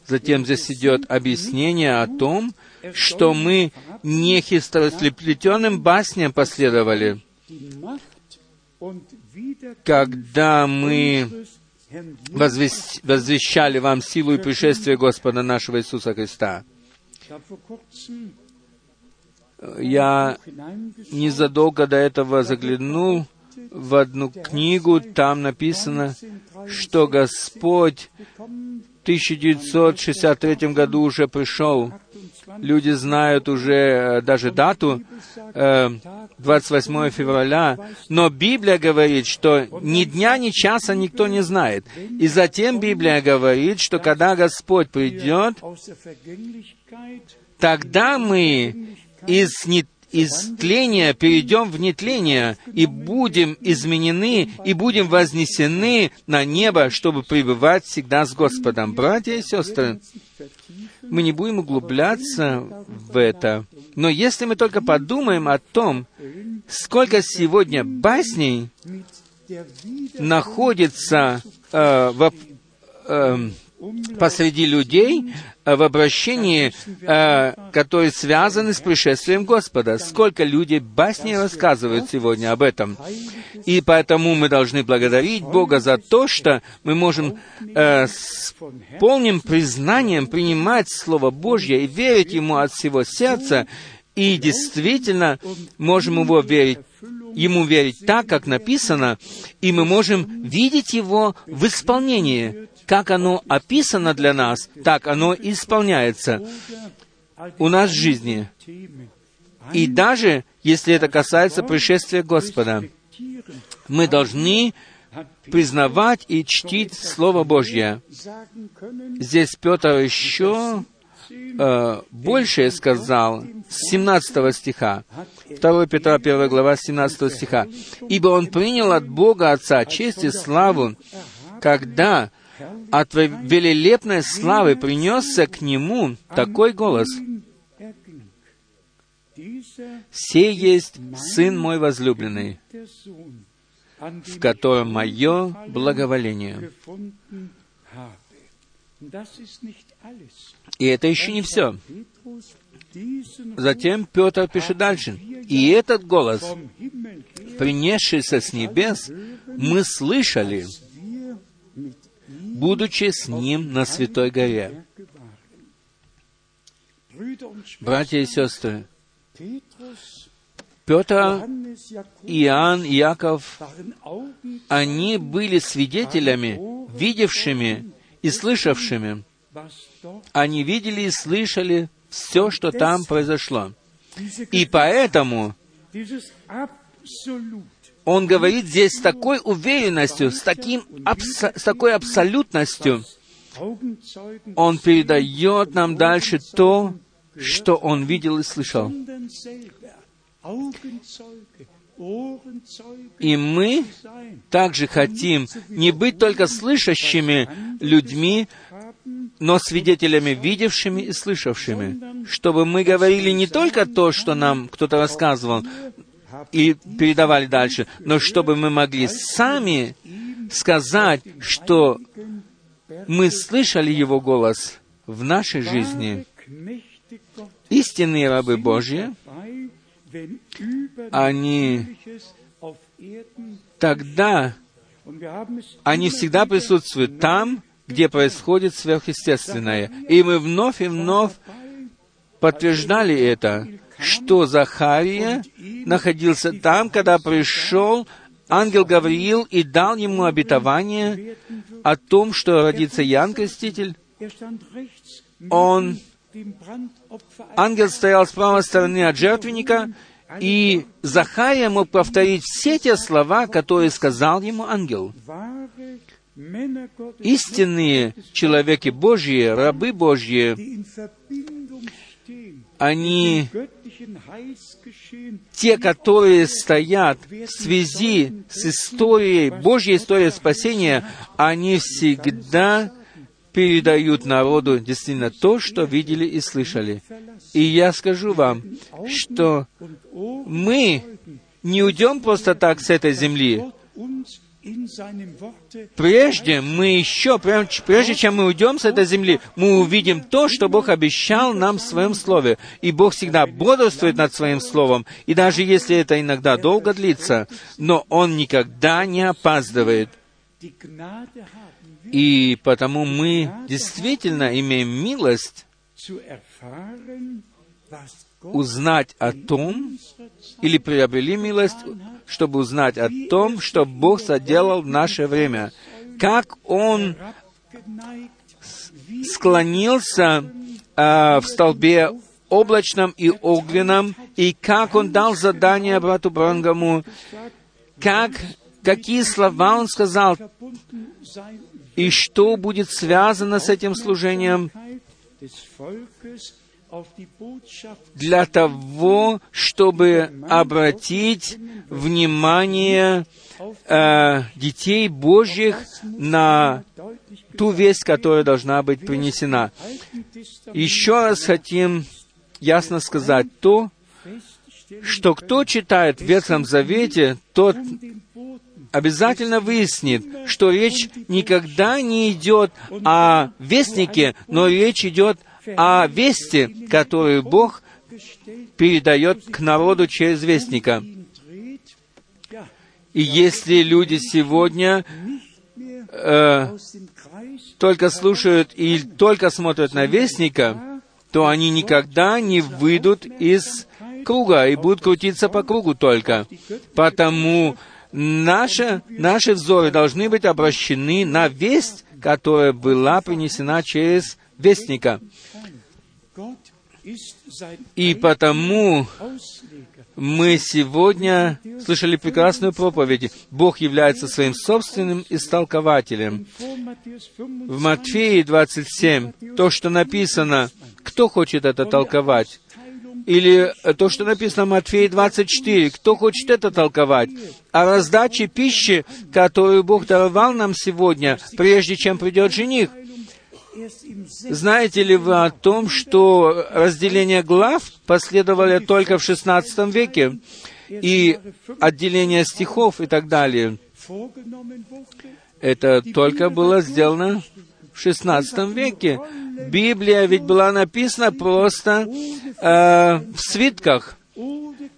Затем здесь идет объяснение о том, что мы не хистрослеплетенным басням последовали, когда мы возвещали вам силу и пришествие Господа нашего Иисуса Христа. Я незадолго до этого заглянул в одну книгу, там написано, что Господь 1963 году уже пришел. Люди знают уже э, даже дату, 28 э, февраля, но Библия говорит, что ни дня, ни часа никто не знает. И затем Библия говорит, что когда Господь придет, тогда мы из не из тления перейдем в нетление и будем изменены и будем вознесены на небо, чтобы пребывать всегда с Господом. Братья и сестры, мы не будем углубляться в это, но если мы только подумаем о том, сколько сегодня басней находится э, в, э, посреди людей э, в обращении, э, которые связаны с пришествием Господа. Сколько людей басни рассказывают сегодня об этом. И поэтому мы должны благодарить Бога за то, что мы можем э, с полным признанием принимать Слово Божье и верить Ему от всего сердца, и действительно можем его верить ему верить так, как написано, и мы можем видеть его в исполнении как оно описано для нас, так оно исполняется у нас в жизни. И даже если это касается пришествия Господа, мы должны признавать и чтить Слово Божье. Здесь Петр еще э, больше сказал с 17 стиха. 2 Петра 1 глава 17 стиха. «Ибо он принял от Бога Отца честь и славу, когда от велелепной славы принесся к нему такой голос. «Сей есть Сын мой возлюбленный, в котором мое благоволение». И это еще не все. Затем Петр пишет дальше. «И этот голос, принесшийся с небес, мы слышали, будучи с Ним на Святой горе. Братья и сестры, Петр, Иоанн, Яков, они были свидетелями, видевшими и слышавшими. Они видели и слышали все, что там произошло. И поэтому он говорит здесь с такой уверенностью, с, таким, абсо, с такой абсолютностью. Он передает нам дальше то, что он видел и слышал. И мы также хотим не быть только слышащими людьми, но свидетелями, видевшими и слышавшими, чтобы мы говорили не только то, что нам кто-то рассказывал, и передавали дальше, но чтобы мы могли сами сказать, что мы слышали Его голос в нашей жизни. Истинные рабы Божьи, они тогда, они всегда присутствуют там, где происходит сверхъестественное. И мы вновь и вновь подтверждали это что Захария находился там, когда пришел ангел Гавриил и дал ему обетование о том, что родится Ян Креститель. Он, ангел стоял с правой стороны от жертвенника, и Захария мог повторить все те слова, которые сказал ему ангел. истинные человеки Божьи, рабы Божьи, они те, которые стоят в связи с историей, Божьей историей спасения, они всегда передают народу действительно то, что видели и слышали. И я скажу вам, что мы не уйдем просто так с этой земли. Прежде мы еще, прежде чем мы уйдем с этой земли, мы увидим то, что Бог обещал нам в Своем Слове. И Бог всегда бодрствует над Своим Словом. И даже если это иногда долго длится, но Он никогда не опаздывает. И потому мы действительно имеем милость узнать о том, или приобрели милость, чтобы узнать о том, что Бог соделал в наше время, как Он склонился э, в столбе облачном и огненном, и как Он дал задание брату Брангаму, как, какие слова Он сказал, и что будет связано с этим служением для того, чтобы обратить внимание э, детей Божьих на ту весть, которая должна быть принесена. Еще раз хотим ясно сказать то, что кто читает в Ветхом Завете, тот обязательно выяснит, что речь никогда не идет о вестнике, но речь идет о вести, которую Бог передает к народу через вестника. И если люди сегодня э, только слушают и только смотрят на вестника, то они никогда не выйдут из круга и будут крутиться по кругу только. Потому наши, наши взоры должны быть обращены на весть, которая была принесена через вестника. И потому мы сегодня слышали прекрасную проповедь. Бог является своим собственным истолкователем. В Матфеи 27 то, что написано, кто хочет это толковать? Или то, что написано в Матфеи 24, кто хочет это толковать? О раздаче пищи, которую Бог даровал нам сегодня, прежде чем придет жених. Знаете ли вы о том, что разделение глав последовали только в XVI веке, и отделение стихов и так далее? Это только было сделано в XVI веке. Библия ведь была написана просто э, в свитках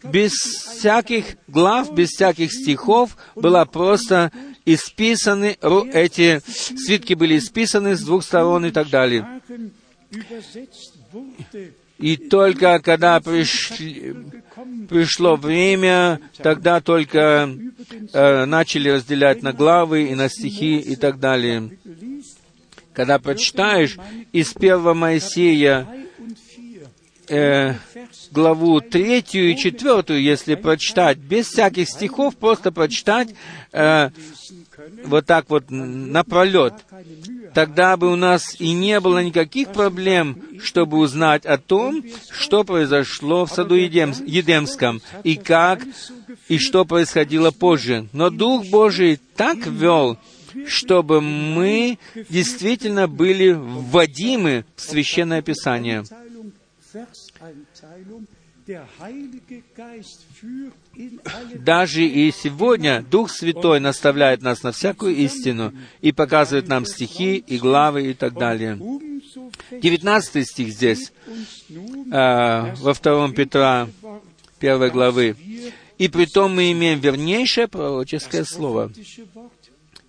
без всяких глав, без всяких стихов, была просто исписаны, эти свитки были исписаны с двух сторон и так далее. И только когда пришли, пришло время, тогда только э, начали разделять на главы и на стихи и так далее. Когда прочитаешь из первого Моисея э, главу третью и четвертую, если прочитать, без всяких стихов, просто прочитать э, вот так вот напролет, тогда бы у нас и не было никаких проблем, чтобы узнать о том, что произошло в саду Едем, Едемском, и как, и что происходило позже. Но Дух Божий так вел, чтобы мы действительно были вводимы в Священное Писание. Даже и сегодня Дух Святой наставляет нас на всякую истину и показывает нам стихи и главы и так далее. Девятнадцатый стих здесь, э, во втором Петра, первой главы. «И при том мы имеем вернейшее пророческое слово».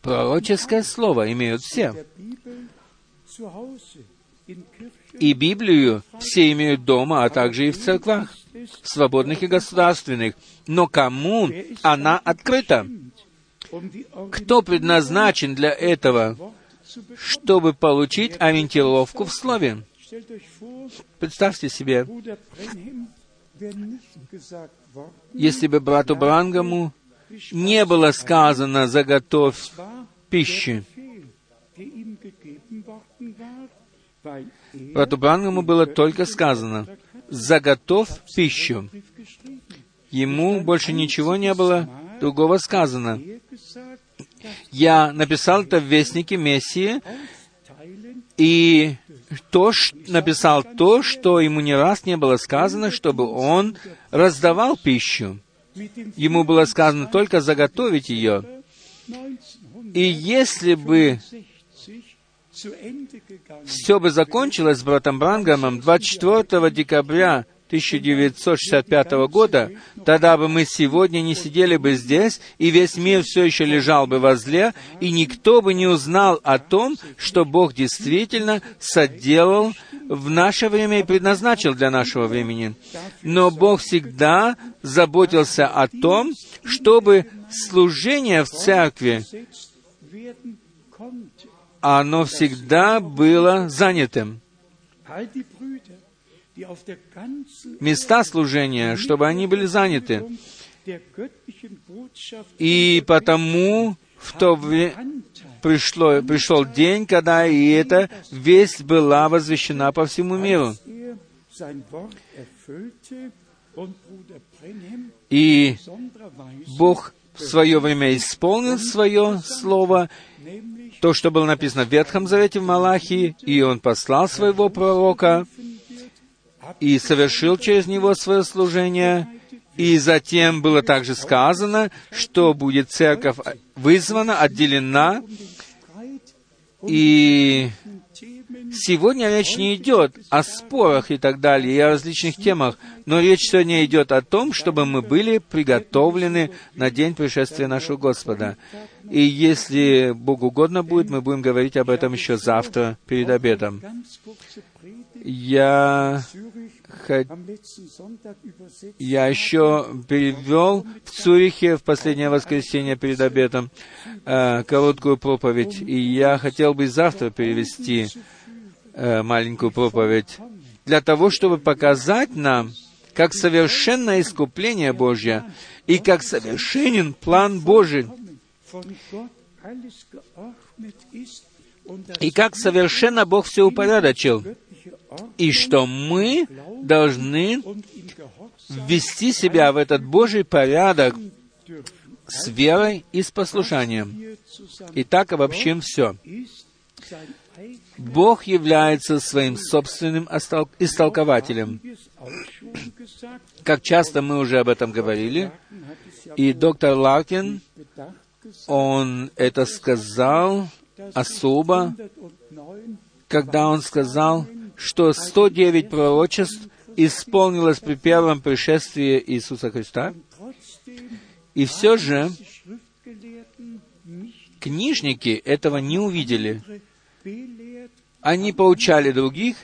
Пророческое слово имеют все. И Библию все имеют дома, а также и в церквах, свободных и государственных. Но кому она открыта? Кто предназначен для этого, чтобы получить ориентировку в слове? Представьте себе, если бы брату Брангаму не было сказано «заготовь пищи», брату Брангаму было только сказано – «Заготовь пищу». Ему больше ничего не было другого сказано. Я написал это в Вестнике Мессии, и то, написал то, что ему не раз не было сказано, чтобы он раздавал пищу. Ему было сказано только заготовить ее. И если бы все бы закончилось с братом Брангамом 24 декабря 1965 года, тогда бы мы сегодня не сидели бы здесь, и весь мир все еще лежал бы возле, и никто бы не узнал о том, что Бог действительно соделал в наше время и предназначил для нашего времени. Но Бог всегда заботился о том, чтобы служение в церкви, оно всегда было занятым места служения, чтобы они были заняты. И потому в то пришло, пришел день, когда и эта весть была возвещена по всему миру. И Бог в свое время исполнил свое слово, то, что было написано в Ветхом Завете в Малахии, и Он послал своего пророка, и совершил через него свое служение, и затем было также сказано, что будет церковь вызвана, отделена, и сегодня речь не идет о спорах и так далее, и о различных темах, но речь сегодня идет о том, чтобы мы были приготовлены на день пришествия нашего Господа. И если Богу угодно будет, мы будем говорить об этом еще завтра перед обедом. Я, я еще перевел в Цюрихе в последнее воскресенье перед обедом э, короткую проповедь, и я хотел бы завтра перевести маленькую проповедь для того, чтобы показать нам, как совершенное искупление Божье и как совершенен план Божий, и как совершенно Бог все упорядочил и что мы должны ввести себя в этот Божий порядок с верой и с послушанием. И так обобщим все. Бог является своим собственным истолкователем. Как часто мы уже об этом говорили, и доктор Ларкин, он это сказал особо, когда он сказал, что 109 пророчеств исполнилось при первом пришествии Иисуса Христа, и все же книжники этого не увидели. Они поучали других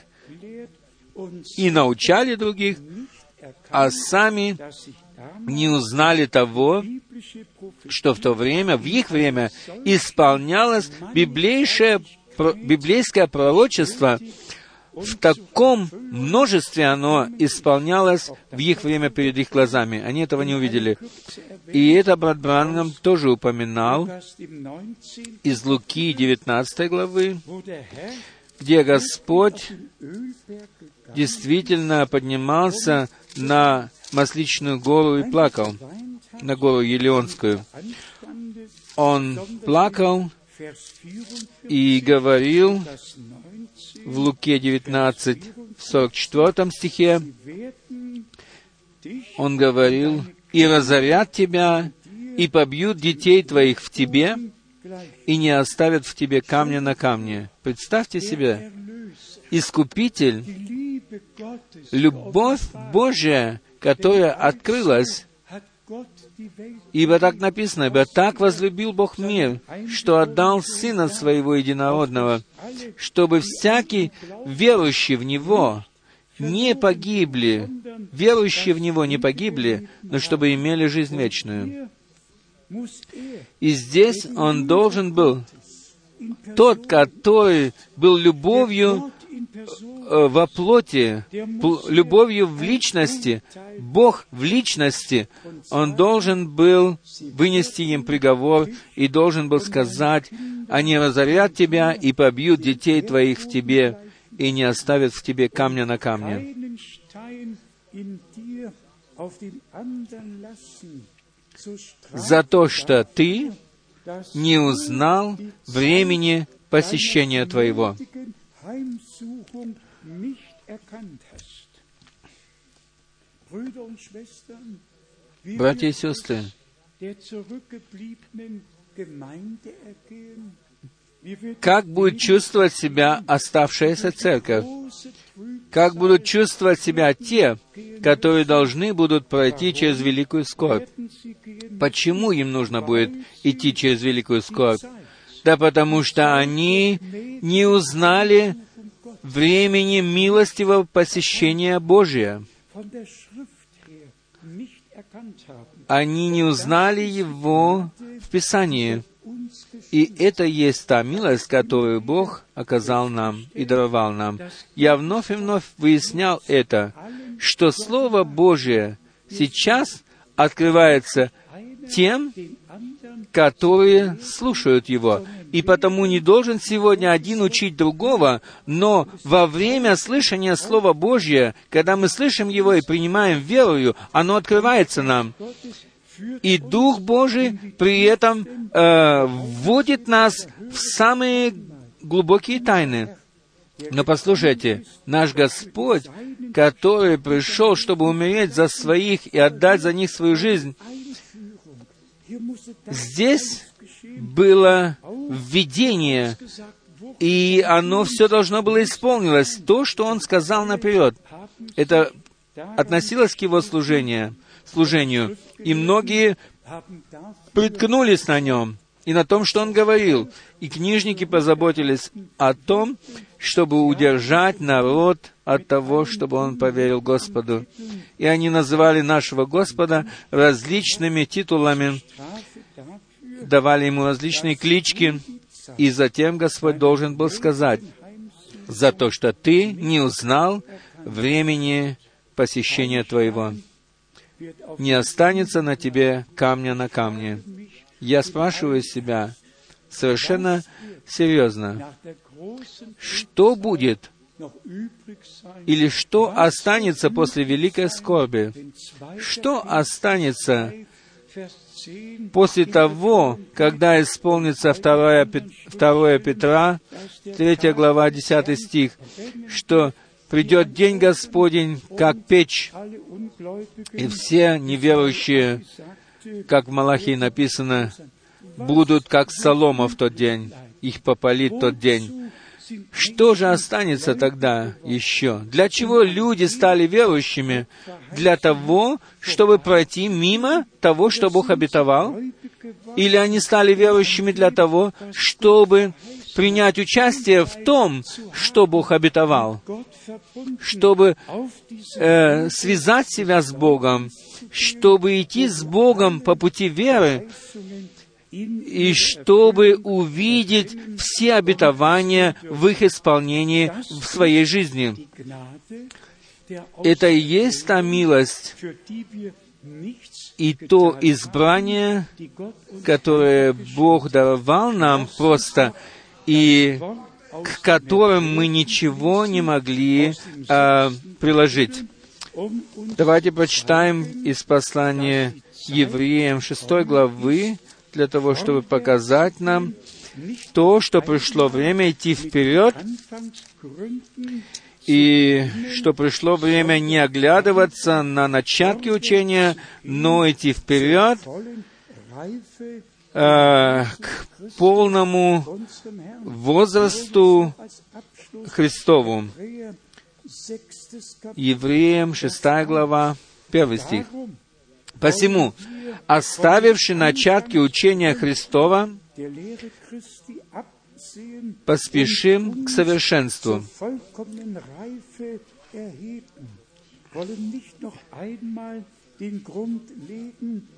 и научали других, а сами не узнали того, что в то время, в их время, исполнялось библейское, библейское пророчество, в таком множестве оно исполнялось в их время перед их глазами. Они этого не увидели. И это брат Брангам тоже упоминал из Луки 19 главы, где Господь действительно поднимался на Масличную гору и плакал, на гору Елеонскую. Он плакал и говорил в Луке 19, в 44 стихе, он говорил, «И разорят тебя, и побьют детей твоих в тебе, и не оставят в тебе камня на камне». Представьте себе, Искупитель, любовь Божья, которая открылась Ибо так написано, ибо так возлюбил Бог мир, что отдал Сына Своего Единородного, чтобы всякий верующий в Него не погибли, верующие в Него не погибли, но чтобы имели жизнь вечную. И здесь Он должен был, тот, который был любовью во плоти, любовью в личности, Бог в личности, Он должен был вынести им приговор и должен был сказать, «Они разорят тебя и побьют детей твоих в тебе, и не оставит в тебе камня на камне. За то, что ты не узнал времени посещения твоего. Братья и сестры, как будет чувствовать себя оставшаяся церковь? Как будут чувствовать себя те, которые должны будут пройти через великую скорбь? Почему им нужно будет идти через великую скорбь? Да потому что они не узнали времени милостивого посещения Божия. Они не узнали его в Писании. И это есть та милость, которую Бог оказал нам и даровал нам. Я вновь и вновь выяснял это, что Слово Божие сейчас открывается тем, которые слушают его. И потому не должен сегодня один учить другого, но во время слышания Слова Божьего, когда мы слышим его и принимаем верою, оно открывается нам. И Дух Божий при этом э, вводит нас в самые глубокие тайны. Но послушайте, наш Господь, который пришел, чтобы умереть за своих и отдать за них свою жизнь, здесь было введение, и оно все должно было исполнилось. То, что Он сказал наперед, это относилось к Его служению, служению. И многие приткнулись на нем и на том, что он говорил. И книжники позаботились о том, чтобы удержать народ от того, чтобы он поверил Господу. И они называли нашего Господа различными титулами, давали ему различные клички, и затем Господь должен был сказать, за то, что ты не узнал времени посещения твоего. Не останется на тебе камня на камне. Я спрашиваю себя совершенно серьезно, что будет или что останется после великой скорби? wenn 2. Что останется Vers 10 после того, когда исполнится 2, 2 Петра, 3 глава, 10 стих, что придет день Господень, как печь, и все неверующие, как в Малахии написано, будут как солома в тот день, их попалит тот день. Что же останется тогда еще? Для чего люди стали верующими? Для того, чтобы пройти мимо того, что Бог обетовал? Или они стали верующими для того, чтобы принять участие в том, что Бог обетовал? Чтобы э, связать себя с Богом, чтобы идти с Богом по пути веры, и чтобы увидеть все обетования в их исполнении в своей жизни. Это и есть та милость и то избрание, которое Бог даровал нам просто, и к которым мы ничего не могли а, приложить. Давайте прочитаем из послания евреям 6 главы, для того, чтобы показать нам то, что пришло время идти вперед, и что пришло время не оглядываться на начатки учения, но идти вперед э, к полному возрасту Христову. Евреям 6 глава, 1 стих. Посему, оставивши начатки учения Христова, поспешим к совершенству,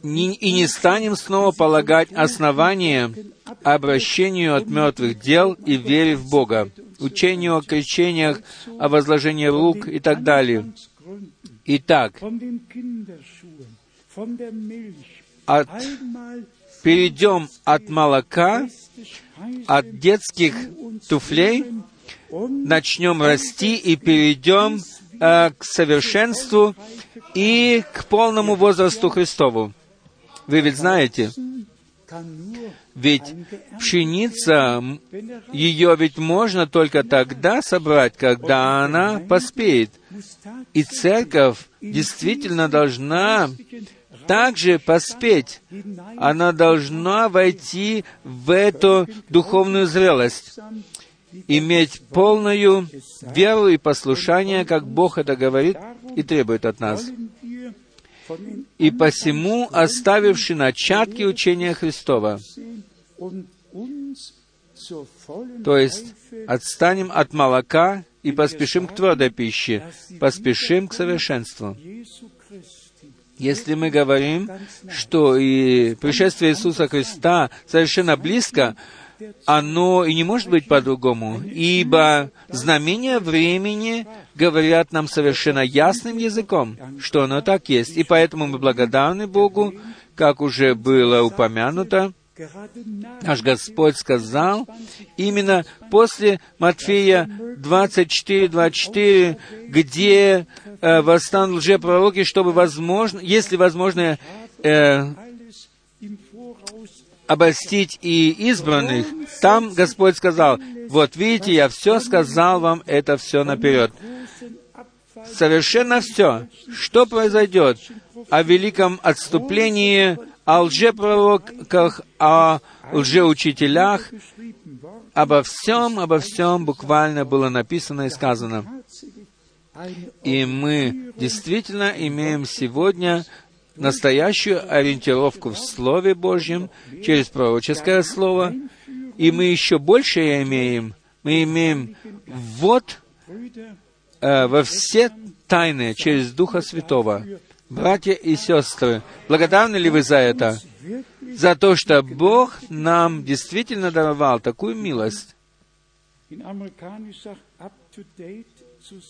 и не станем снова полагать основание обращению от мертвых дел и вере в Бога, учению о крещениях, о возложении рук и так далее. Итак, от, перейдем от молока, от детских туфлей начнем расти и перейдем э, к совершенству и к полному возрасту Христову. Вы ведь знаете, ведь пшеница, ее ведь можно только тогда собрать, когда она поспеет. И церковь действительно должна также поспеть. Она должна войти в эту духовную зрелость, иметь полную веру и послушание, как Бог это говорит и требует от нас. И посему, оставивши начатки учения Христова, то есть отстанем от молока и поспешим к твердой пище, поспешим к совершенству. Если мы говорим, что и пришествие Иисуса Христа совершенно близко, оно и не может быть по-другому, ибо знамения времени говорят нам совершенно ясным языком, что оно так есть. И поэтому мы благодарны Богу, как уже было упомянуто, Наш Господь сказал, именно после Матфея 24-24, где э, восстанут лжепророки, чтобы возможно, если возможно, э, обольстить и избранных, там Господь сказал, вот видите, я все сказал вам, это все наперед. Совершенно все. Что произойдет о великом отступлении, о лжепророках, о лжеучителях, обо всем, обо всем буквально было написано и сказано. И мы действительно имеем сегодня настоящую ориентировку в Слове Божьем через пророческое Слово, и мы еще больше имеем. Мы имеем вот э, во все тайны через Духа Святого. Братья и сестры, благодарны ли вы за это? За то, что Бог нам действительно даровал такую милость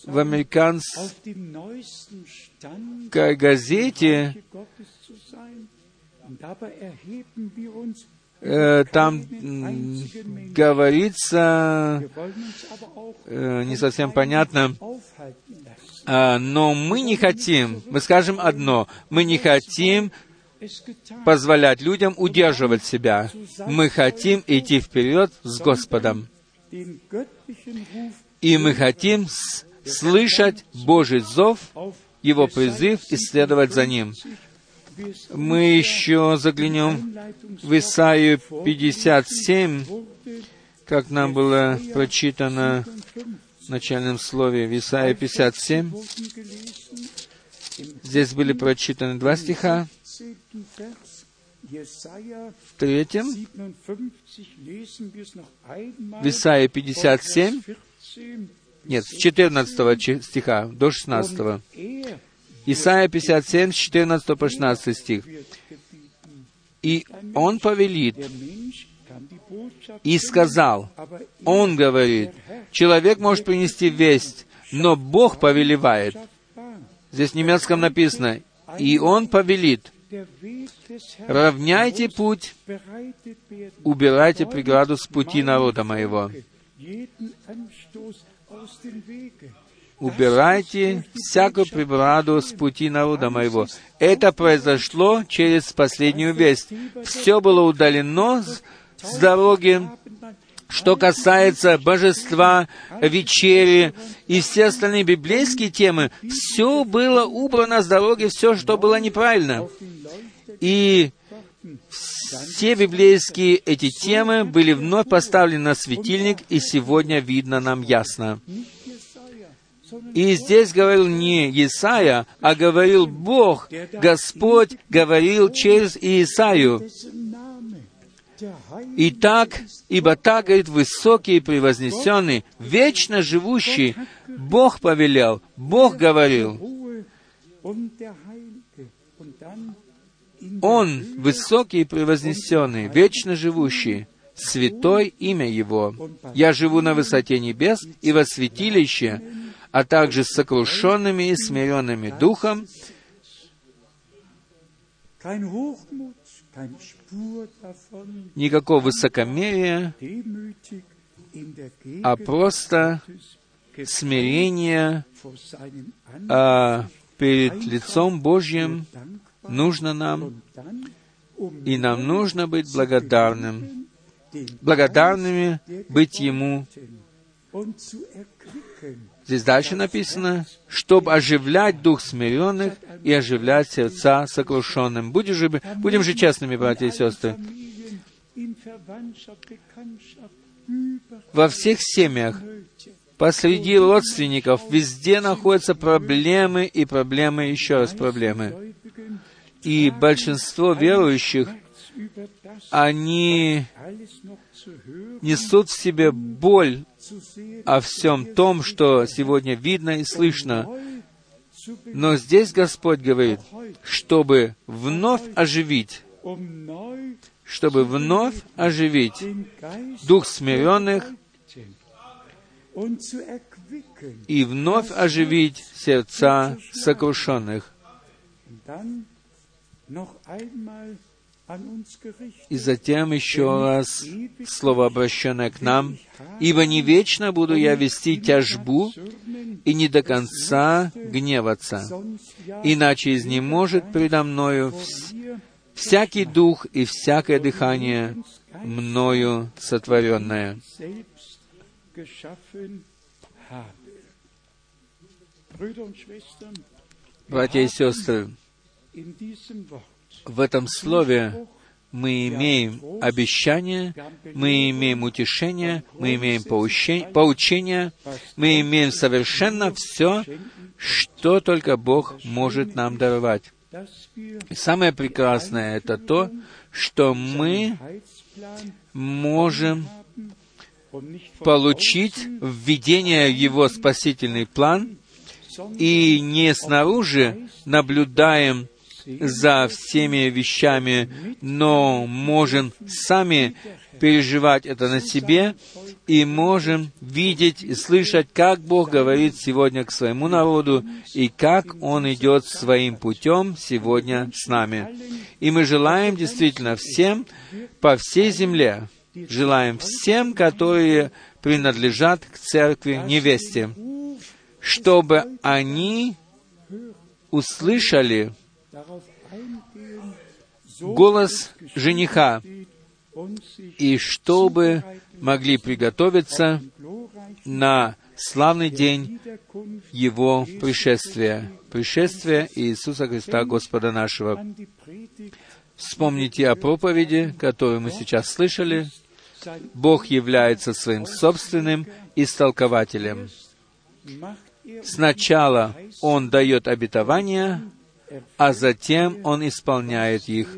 в американской газете э, там говорится, э, не совсем понятно, но мы не хотим, мы скажем одно, мы не хотим позволять людям удерживать себя. Мы хотим идти вперед с Господом. И мы хотим слышать Божий зов, Его призыв и следовать за Ним. Мы еще заглянем в Исаию 57, как нам было прочитано начальном слове в Исаии 57. Здесь были прочитаны два стиха. В третьем, в Исаии 57, нет, с 14 стиха до 16. Исайя 57, с 14 по 16 стих. «И он повелит, и сказал, он говорит, человек может принести весть, но Бог повелевает. Здесь в немецком написано, и он повелит, равняйте путь, убирайте преграду с пути народа моего убирайте всякую преграду с пути народа моего. Это произошло через последнюю весть. Все было удалено с дороги, что касается божества, вечери и все остальные библейские темы, все было убрано с дороги, все, что было неправильно. И все библейские эти темы были вновь поставлены на светильник, и сегодня видно нам ясно. И здесь говорил не Исаия, а говорил Бог. Господь говорил через Исаию. Итак, ибо так, говорит, высокий и превознесенный, вечно живущий, Бог повелел, Бог говорил. Он, высокий и превознесенный, вечно живущий, святой имя Его. Я живу на высоте небес и во святилище, а также с сокрушенными и смиренными духом, никакого высокомерия, а просто смирение а, перед лицом Божьим нужно нам, и нам нужно быть благодарным, благодарными быть Ему. Здесь дальше написано, чтобы оживлять дух смиренных и оживлять сердца сокрушенным. Будем же, будем же честными, братья и сестры. Во всех семьях, посреди родственников, везде находятся проблемы и проблемы, еще раз проблемы. И большинство верующих, они несут в себе боль о всем том, что сегодня видно и слышно. Но здесь Господь говорит, чтобы вновь оживить, чтобы вновь оживить дух смиренных и вновь оживить сердца сокрушенных. И затем еще раз слово, обращенное к нам. «Ибо не вечно буду я вести тяжбу и не до конца гневаться, иначе изнеможет предо мною всякий дух и всякое дыхание мною сотворенное». Братья и сестры, в этом слове мы имеем обещание, мы имеем утешение, мы имеем поучение, мы имеем совершенно все, что только Бог может нам даровать. И самое прекрасное — это то, что мы можем получить введение в Его спасительный план, и не снаружи наблюдаем за всеми вещами, но можем сами переживать это на себе и можем видеть и слышать, как Бог говорит сегодня к своему народу и как Он идет своим путем сегодня с нами. И мы желаем действительно всем по всей земле, желаем всем, которые принадлежат к церкви невесте, чтобы они услышали голос жениха, и чтобы могли приготовиться на славный день Его пришествия, пришествия Иисуса Христа, Господа нашего. Вспомните о проповеди, которую мы сейчас слышали. Бог является своим собственным истолкователем. Сначала Он дает обетования, а затем Он исполняет их,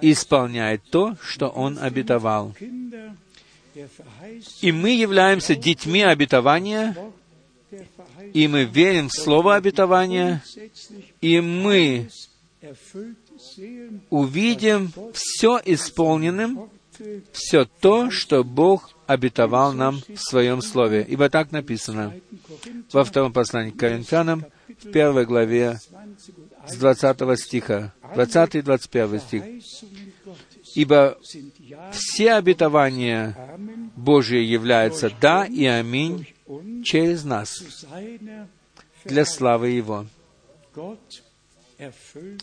исполняет то, что Он обетовал. И мы являемся детьми обетования, и мы верим в Слово обетования, и мы увидим все исполненным, все то, что Бог обетовал нам в Своем Слове. Ибо так написано во втором послании к Коринфянам, в первой главе с 20 стиха, 20 и 21 стих. «Ибо все обетования Божьи являются «да» и «аминь» через нас, для славы Его».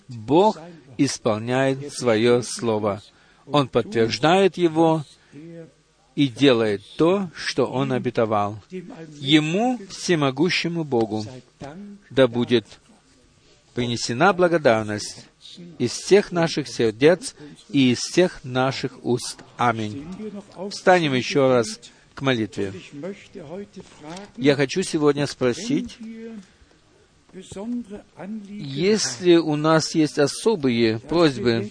Бог исполняет Свое Слово. Он подтверждает его и делает то, что Он обетовал. Ему, всемогущему Богу, да будет принесена благодарность из всех наших сердец и из всех наших уст. Аминь. Встанем еще раз к молитве. Я хочу сегодня спросить, если у нас есть особые просьбы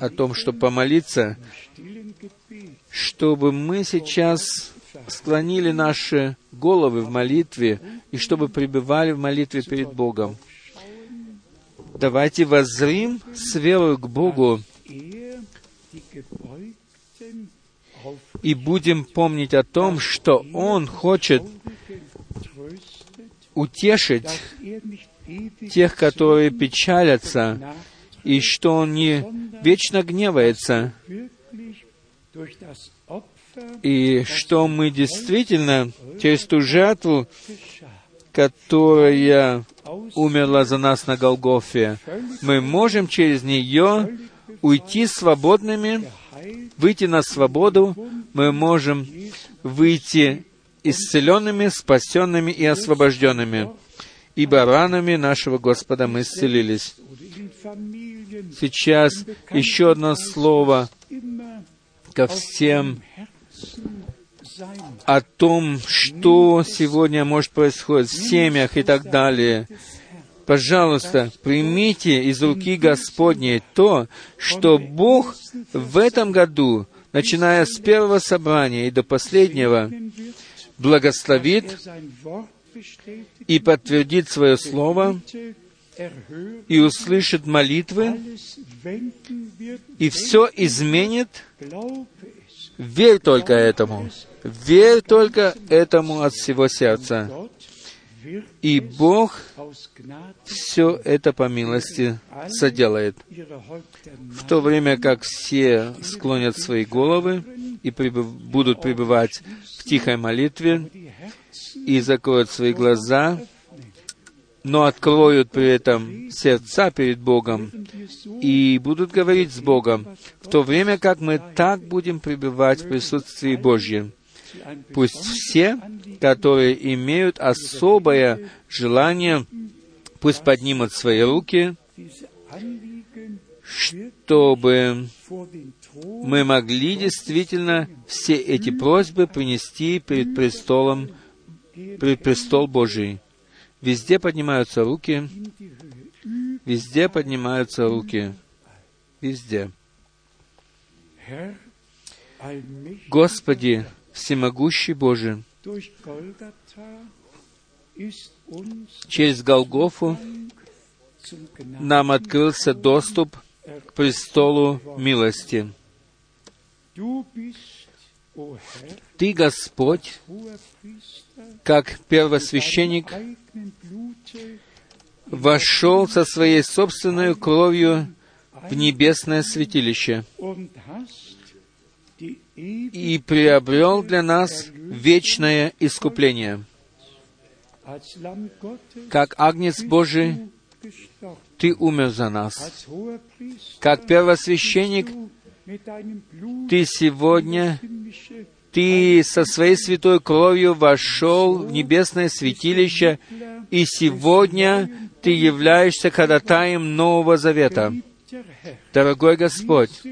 о том, чтобы помолиться, чтобы мы сейчас склонили наши головы в молитве и чтобы пребывали в молитве перед Богом. Давайте воззрим с верою к Богу и будем помнить о том, что Он хочет утешить тех, которые печалятся, и что Он не вечно гневается, и что мы действительно через ту жертву, которая умерла за нас на Голгофе, мы можем через нее уйти свободными, выйти на свободу, мы можем выйти исцеленными, спасенными и освобожденными. Ибо ранами нашего Господа мы исцелились. Сейчас еще одно слово ко всем. О том, что сегодня может происходить в семьях и так далее. Пожалуйста, примите из руки Господней то, что Бог в этом году, начиная с первого собрания и до последнего, благословит и подтвердит свое Слово, и услышит молитвы, и все изменит. Верь только этому. Верь только этому от всего сердца. И Бог все это по милости соделает. В то время как все склонят свои головы и будут пребывать в тихой молитве и закроют свои глаза, но откроют при этом сердца перед Богом и будут говорить с Богом, в то время как мы так будем пребывать в присутствии Божьем. Пусть все, которые имеют особое желание, пусть поднимут свои руки, чтобы мы могли действительно все эти просьбы принести перед престолом, перед престол Божий. Везде поднимаются руки, везде поднимаются руки, везде. Господи, всемогущий Божий, через Голгофу нам открылся доступ к престолу милости. Ты, Господь, как первосвященник, вошел со своей собственной кровью в небесное святилище и приобрел для нас вечное искупление. Как Агнец Божий. Ты умер за нас. Как первосвященник, Ты сегодня, Ты со своей святой кровью вошел в небесное святилище, и сегодня Ты являешься ходатаем Нового Завета. Дорогой Господь,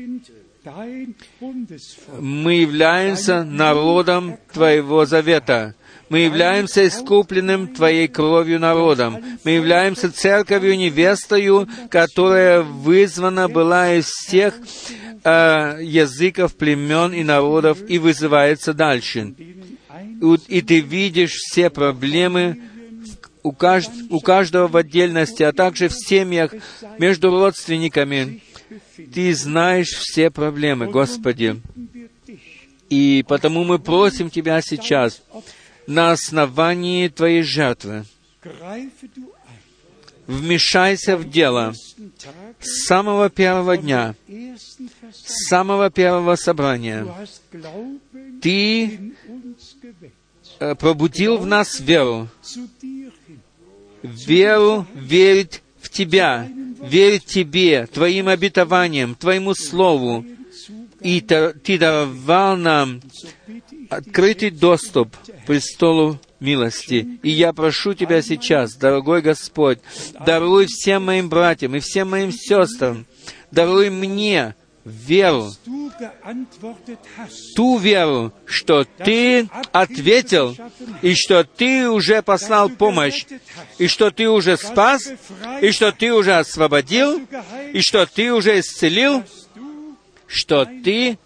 мы являемся народом Твоего Завета. Мы являемся искупленным Твоей кровью народом. Мы являемся церковью невестою, которая вызвана была из всех э, языков, племен и народов и вызывается дальше. И, и ты видишь все проблемы у, кажд- у каждого в отдельности, а также в семьях, между родственниками. Ты знаешь все проблемы, Господи. И потому мы просим Тебя сейчас, на основании Твоей жертвы, вмешайся в дело с самого первого дня, с самого первого собрания. Ты э, пробудил в нас веру, веру верить в Тебя, верить Тебе, Твоим обетованиям, Твоему Слову. И Ты даровал нам открытый доступ к престолу милости. И я прошу Тебя сейчас, дорогой Господь, даруй всем моим братьям и всем моим сестрам, даруй мне веру, ту веру, что Ты ответил, и что Ты уже послал помощь, и что Ты уже спас, и что Ты уже освободил, и что Ты уже исцелил, что Ты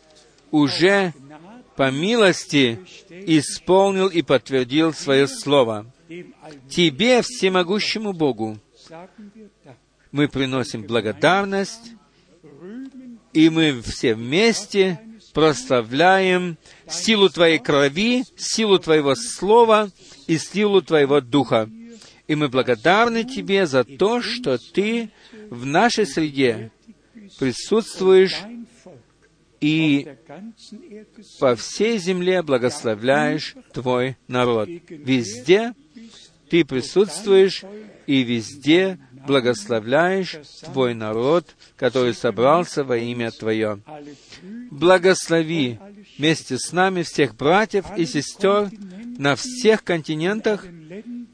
уже по милости исполнил и подтвердил свое слово. Тебе, всемогущему Богу, мы приносим благодарность, и мы все вместе прославляем силу Твоей крови, силу Твоего Слова и силу Твоего Духа. И мы благодарны Тебе за то, что Ты в нашей среде присутствуешь и по всей земле благословляешь Твой народ. Везде Ты присутствуешь, и везде благословляешь Твой народ, который собрался во имя Твое. Благослови вместе с нами всех братьев и сестер на всех континентах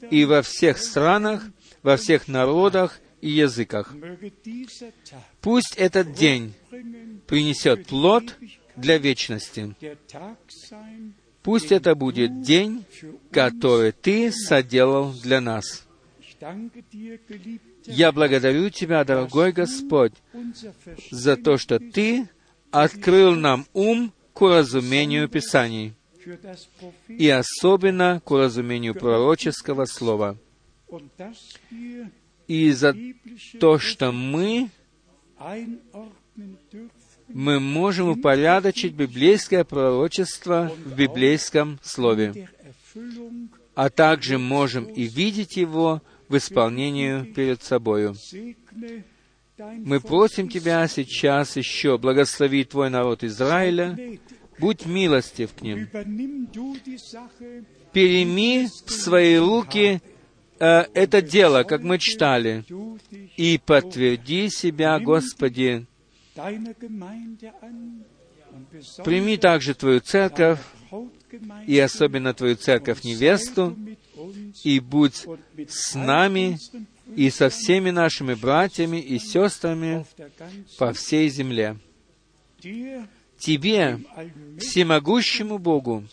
и во всех странах, во всех народах и языках. Пусть этот день принесет плод для вечности. Пусть это будет день, который Ты соделал для нас. Я благодарю Тебя, дорогой Господь, за то, что Ты открыл нам ум к уразумению Писаний, и особенно к уразумению пророческого слова, и за то, что мы, мы можем упорядочить библейское пророчество в библейском слове, а также можем и видеть его в исполнении перед собою. Мы просим Тебя сейчас еще благослови Твой народ Израиля, будь милостив к ним. Переми в свои руки э, это дело, как мы читали, и подтверди себя, Господи. Прими также Твою церковь, и особенно Твою церковь невесту, mit uns и будь с нами и со всеми нашими братьями и сестрами по всей земле. Тебе, всемогущему Богу,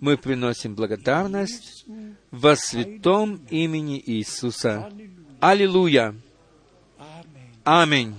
мы приносим благодарность во святом имени Иисуса. Аллилуйя! Аминь!